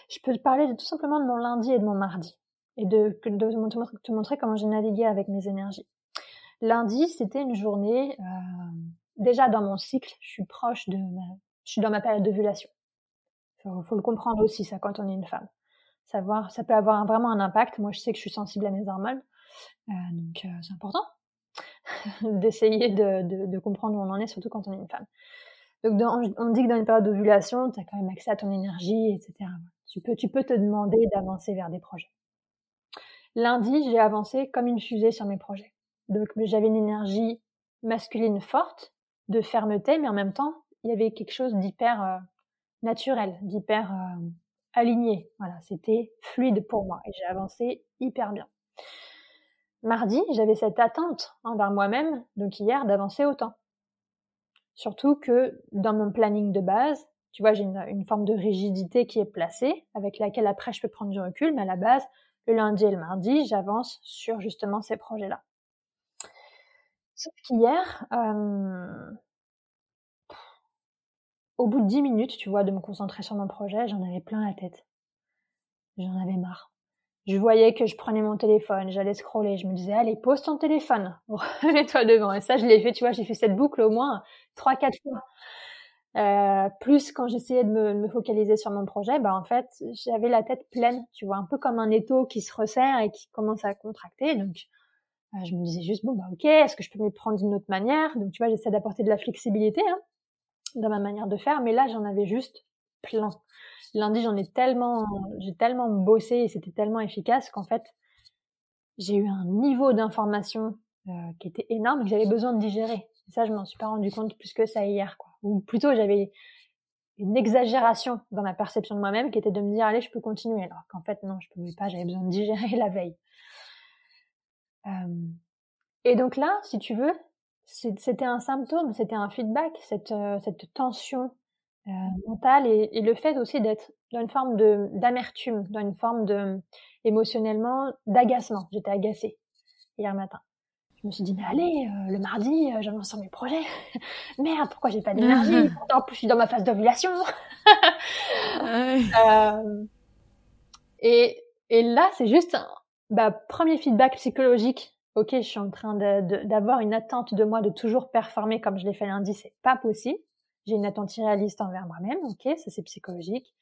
je peux te parler tout simplement de mon lundi et de mon mardi et de, de, te montrer comment j'ai navigué avec mes énergies. Lundi, c'était une journée, euh, déjà dans mon cycle, je suis proche de je suis dans ma période d'ovulation. Faut, faut le comprendre aussi ça quand on est une femme. Savoir, ça peut avoir vraiment un impact. Moi, je sais que je suis sensible à mes hormones, euh, donc euh, c'est important d'essayer de, comprendre où on en est, surtout quand on est une femme. Donc, on dit que dans une période d'ovulation, tu as quand même accès à ton énergie, etc. Tu peux, tu peux te demander d'avancer vers des projets. Lundi, j'ai avancé comme une fusée sur mes projets. Donc, j'avais une énergie masculine forte, de fermeté, mais en même temps, il y avait quelque chose d'hyper euh, naturel, d'hyper euh, aligné. Voilà, c'était fluide pour moi et j'ai avancé hyper bien. Mardi, j'avais cette attente envers moi-même, donc hier, d'avancer autant. Surtout que dans mon planning de base, tu vois, j'ai une, forme de rigidité qui est placée, avec laquelle après je peux prendre du recul, mais à la base, le lundi et le mardi, j'avance sur justement ces projets-là. Sauf qu'hier, euh, au bout de dix minutes, tu vois, de me concentrer sur mon projet, j'en avais plein la tête. J'en avais marre je voyais que je prenais mon téléphone, j'allais scroller, je me disais allez pose ton téléphone, remets-toi devant. Et ça je l'ai fait, tu vois, j'ai fait cette boucle au moins trois quatre fois. Euh, plus quand j'essayais de me, focaliser sur mon projet, bah en fait j'avais la tête pleine, tu vois, un peu comme un étau qui se resserre et qui commence à contracter. Donc euh, je me disais juste bon bah ok, est-ce que je peux me prendre d'une autre manière? Donc tu vois, j'essaie d'apporter de la flexibilité hein, dans ma manière de faire, mais là j'en avais juste plein. Lundi, j'en ai tellement, j'ai tellement bossé et c'était tellement efficace qu'en fait, j'ai eu un niveau d'information euh, qui était énorme que j'avais besoin de digérer. Et ça, je m'en suis pas rendu compte plus que ça hier, quoi. Ou plutôt, j'avais une exagération dans ma perception de moi-même qui était de me dire allez, je peux continuer, alors qu'en fait non, je pouvais pas, j'avais besoin de digérer la veille. Euh, et donc là, si tu veux, c'était un symptôme, c'était un feedback, cette, euh, cette tension euh, mental et, et, le fait aussi d'être dans une forme de d'amertume, dans une forme de émotionnellement d'agacement. J'étais agacée hier matin. Je me suis dit mais allez, euh, le mardi, euh, j'avance sur mes projets. Merde, pourquoi j'ai pas d'énergie Pourtant, en plus, je suis dans ma phase d'ovulation. euh, et, et là, c'est juste un bah, premier feedback psychologique. Ok, je suis en train d'avoir une attente de moi de toujours performer comme je l'ai fait lundi, c'est pas possible j'ai une attente irréaliste envers moi-même, ok, ça c'est psychologique.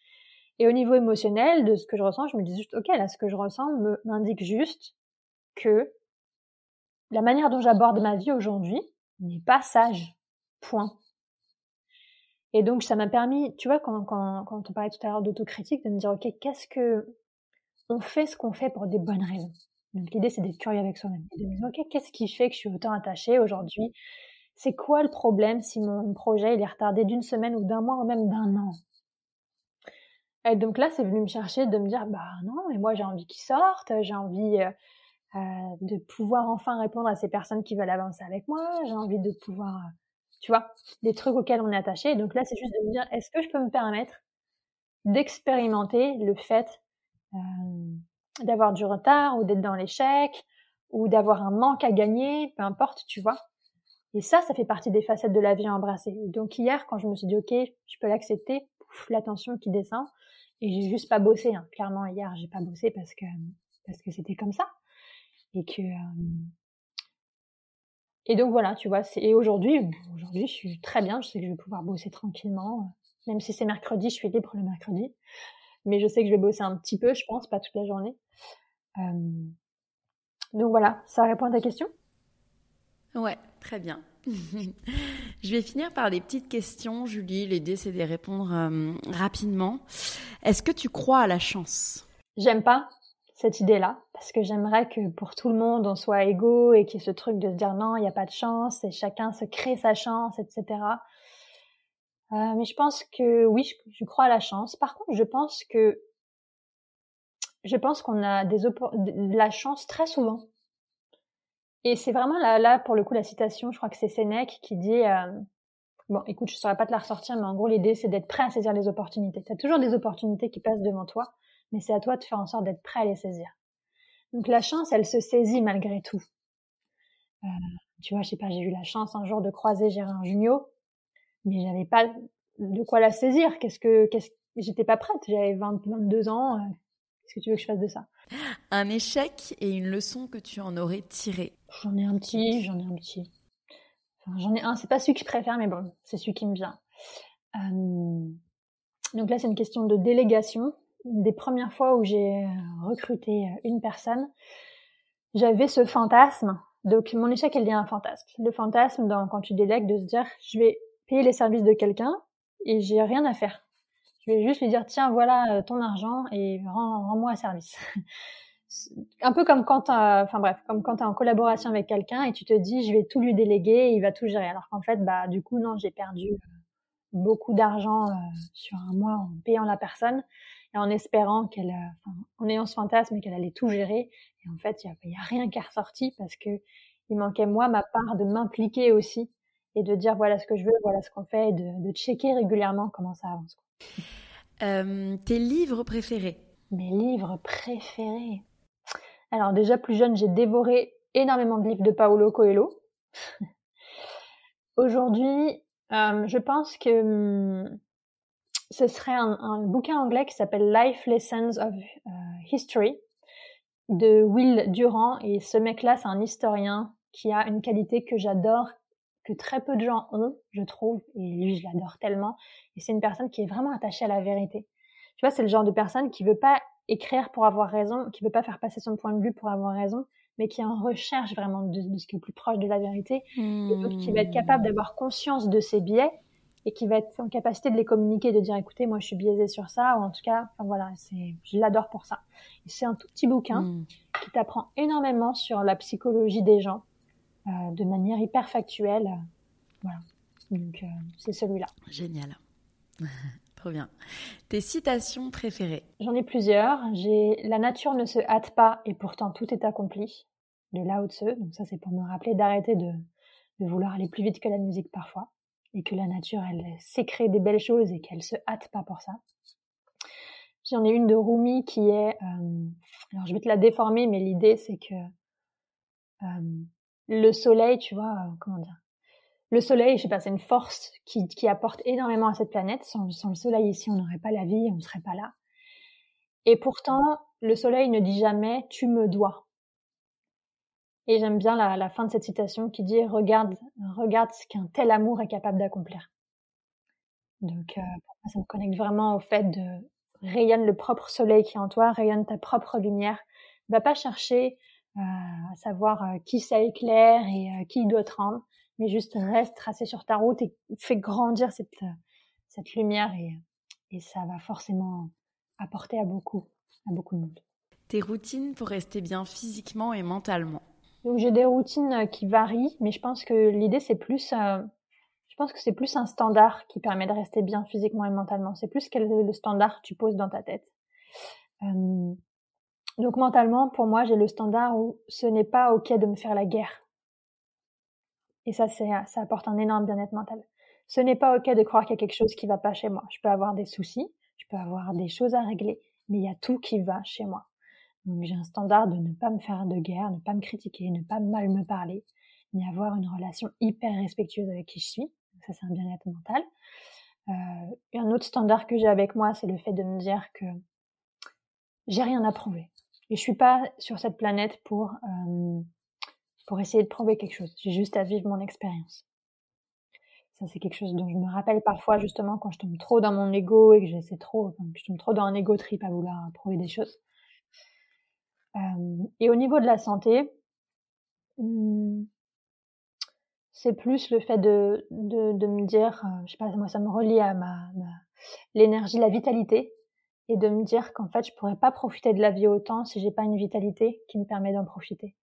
Et au niveau émotionnel, de ce que je ressens, je me dis juste, ok, là, ce que je ressens m'indique juste que la manière dont j'aborde ma vie aujourd'hui n'est pas sage. Point. Et donc, ça m'a permis, tu vois, quand, quand, on parlait tout à l'heure d'autocritique, de me dire, ok, qu'est-ce que on fait ce qu'on fait pour des bonnes raisons? Donc, l'idée, c'est d'être curieux avec soi-même. De me dire, ok, qu'est-ce qui fait que je suis autant attachée aujourd'hui? C'est quoi le problème si mon projet il est retardé d'une semaine ou d'un mois ou même d'un an? Et donc là, c'est venu me chercher de me dire, bah non, mais moi j'ai envie qu'ils sortent, j'ai envie euh, euh, de pouvoir enfin répondre à ces personnes qui veulent avancer avec moi, j'ai envie de pouvoir, euh, tu vois, des trucs auxquels on est attaché. Donc là, c'est juste de me dire, est-ce que je peux me permettre d'expérimenter le fait d'avoir du retard ou d'être dans l'échec ou d'avoir un manque à gagner, peu importe, tu vois et ça, ça fait partie des facettes de la vie à embrasser. Donc hier, quand je me suis dit, OK, je peux l'accepter, la tension qui descend, et j'ai juste pas bossé. Hein. Clairement, hier, j'ai pas bossé parce que parce que c'était comme ça. Et que... Euh, et donc voilà, tu vois. Et aujourd'hui, aujourd'hui, je suis très bien. Je sais que je vais pouvoir bosser tranquillement, même si c'est mercredi, je suis libre le mercredi. Mais je sais que je vais bosser un petit peu, je pense, pas toute la journée. Donc voilà, ça répond à ta question? Ouais, très bien. je vais finir par des petites questions, Julie. L'idée, c'est de les répondre euh, rapidement. Est-ce que tu crois à la chance? J'aime pas cette idée-là, parce que j'aimerais que pour tout le monde, on soit égaux et qu'il y ait ce truc de se dire non, il n'y a pas de chance et chacun se crée sa chance, etc. Euh, mais je pense que oui, je, crois à la chance. Par contre, je pense que je pense qu'on a des de la chance très souvent. Et c'est vraiment là, là, pour le coup, la citation, je crois que c'est Sénèque qui dit, euh, bon, écoute, je saurais pas te la ressortir, mais en gros, l'idée, c'est d'être prêt à saisir les opportunités. Tu as toujours des opportunités qui passent devant toi, mais c'est à toi de faire en sorte d'être prêt à les saisir. Donc la chance, elle se saisit malgré tout. Euh, tu vois, je sais pas, j'ai eu la chance un jour de croiser Gérard Junio, mais j'avais pas de quoi la saisir. Qu'est-ce que, qu'est-ce, j'étais pas prête. J'avais 22 ans. Euh, qu'est-ce que tu veux que je fasse de ça? Un échec et une leçon que tu en aurais tirée. J'en ai un petit, j'en ai un petit. Enfin, j'en ai un, c'est pas celui que je préfère, mais bon, c'est celui qui me vient. Euh... Donc là, c'est une question de délégation. Des premières fois où j'ai recruté une personne, j'avais ce fantasme. Donc mon échec, elle vient un fantasme. Le fantasme, dans, quand tu délègues, de se dire, je vais payer les services de quelqu'un et j'ai rien à faire. Je vais juste lui dire, tiens, voilà ton argent et rends-moi un service. un peu comme quand enfin bref, comme quand tu en collaboration avec quelqu'un et tu te dis je vais tout lui déléguer et il va tout gérer. Alors qu'en fait, bah du coup non, j'ai perdu euh, beaucoup d'argent euh, sur un mois en payant la personne et en espérant qu'elle, euh, en ayant ce fantasme qu'elle allait tout gérer. Et en fait, il y a, a, rien qui est ressorti parce que il manquait moi ma part de m'impliquer aussi et de dire voilà ce que je veux, voilà ce qu'on fait, et de, de checker régulièrement comment ça avance. Tes livres préférés? Mes livres préférés. Alors déjà plus jeune, j'ai dévoré énormément de livres de Paolo Coelho. Aujourd'hui, euh, je pense que hum, ce serait un, bouquin anglais qui s'appelle Life Lessons of euh, History de Will Durand. Et ce mec-là, c'est un historien qui a une qualité que j'adore, que très peu de gens ont, je trouve. Et lui, je l'adore tellement. Et c'est une personne qui est vraiment attachée à la vérité. Tu vois, c'est le genre de personne qui veut pas écrire pour avoir raison, qui veut pas faire passer son point de vue pour avoir raison, mais qui est en recherche vraiment de, ce qui est le plus proche de la vérité, et donc qui va être capable d'avoir conscience de ses biais et qui va être en capacité de les communiquer, de dire écoutez, moi je suis biaisé sur ça, ou en tout cas, enfin voilà, c'est, je l'adore pour ça. C'est un tout petit bouquin hmm. qui t'apprend énormément sur la psychologie des gens de manière hyper factuelle. voilà. Donc euh, c'est celui-là. Génial. Trop bien. Tes citations préférées? J'en ai plusieurs. J'ai La nature ne se hâte pas et pourtant tout est accompli de Lao Tzu. Donc ça c'est pour me rappeler d'arrêter de, de vouloir aller plus vite que la musique parfois et que la nature elle sait créer des belles choses et qu'elle se hâte pas pour ça. J'en ai une de Rumi qui est, euh, alors je vais te la déformer, mais l'idée c'est que euh, le soleil, tu vois, euh, comment dire, le soleil, je sais pas, c'est une force qui, qui, apporte énormément à cette planète. Sans, le soleil ici, on n'aurait pas la vie, on ne serait pas là. Et pourtant, le soleil ne dit jamais tu me dois. Et j'aime bien la, fin de cette citation qui dit regarde, regarde ce qu'un tel amour est capable d'accomplir. Donc, euh, ça me connecte vraiment au fait de rayonne le propre soleil qui est en toi, rayonne ta propre lumière. Va pas chercher à savoir euh, qui ça éclaire et qui doit te rendre mais juste reste tracé sur ta route et fais grandir cette, cette lumière et, et ça va forcément apporter à beaucoup, à beaucoup de monde. Tes routines pour rester bien physiquement et mentalement? Donc j'ai des routines qui varient, mais je pense que l'idée c'est plus, euh, je pense que c'est plus un standard qui permet de rester bien physiquement et mentalement. C'est plus quel est le standard que tu poses dans ta tête. Euh, donc mentalement, pour moi, j'ai le standard où ce n'est pas ok de me faire la guerre et ça, ça apporte un énorme bien-être mental. Ce n'est pas ok de croire qu'il y a quelque chose qui va pas chez moi. Je peux avoir des soucis, je peux avoir des choses à régler, mais il y a tout qui va chez moi. Donc j'ai un standard de ne pas me faire de guerre, ne pas me critiquer, ne pas mal me parler, mais avoir une relation hyper respectueuse avec qui je suis. Ça, c'est un bien-être mental. Euh, un autre standard que j'ai avec moi, c'est le fait de me dire que j'ai rien à prouver. Et je suis pas sur cette planète pour euh, pour essayer de prouver quelque chose. J'ai juste à vivre mon expérience. Ça, c'est quelque chose dont je me rappelle parfois, justement, quand je tombe trop dans mon ego et que j'essaie trop, que je tombe trop dans un ego trip à vouloir prouver des choses. Euh, et au niveau de la santé, hmm, c'est plus le fait de, de, de me dire, euh, je sais pas, moi, ça me relie à ma l'énergie, la vitalité, et de me dire qu'en fait, je pourrais pas profiter de la vie autant si j'ai pas une vitalité qui me permet d'en profiter.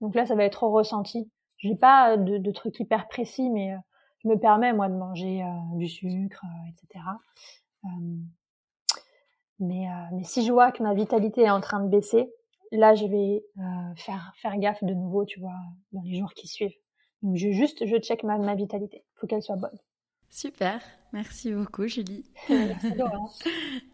Donc là, ça va être au ressenti. J'ai pas de, de trucs hyper précis, mais euh, je me permets moi de manger euh, du sucre, euh, etc. mais mais si je vois que ma vitalité est en train de baisser, là, je vais faire faire gaffe de nouveau, tu vois, dans les jours qui suivent. Donc je juste je check ma, ma vitalité. Faut qu'elle soit bonne. Super, merci beaucoup Julie. Merci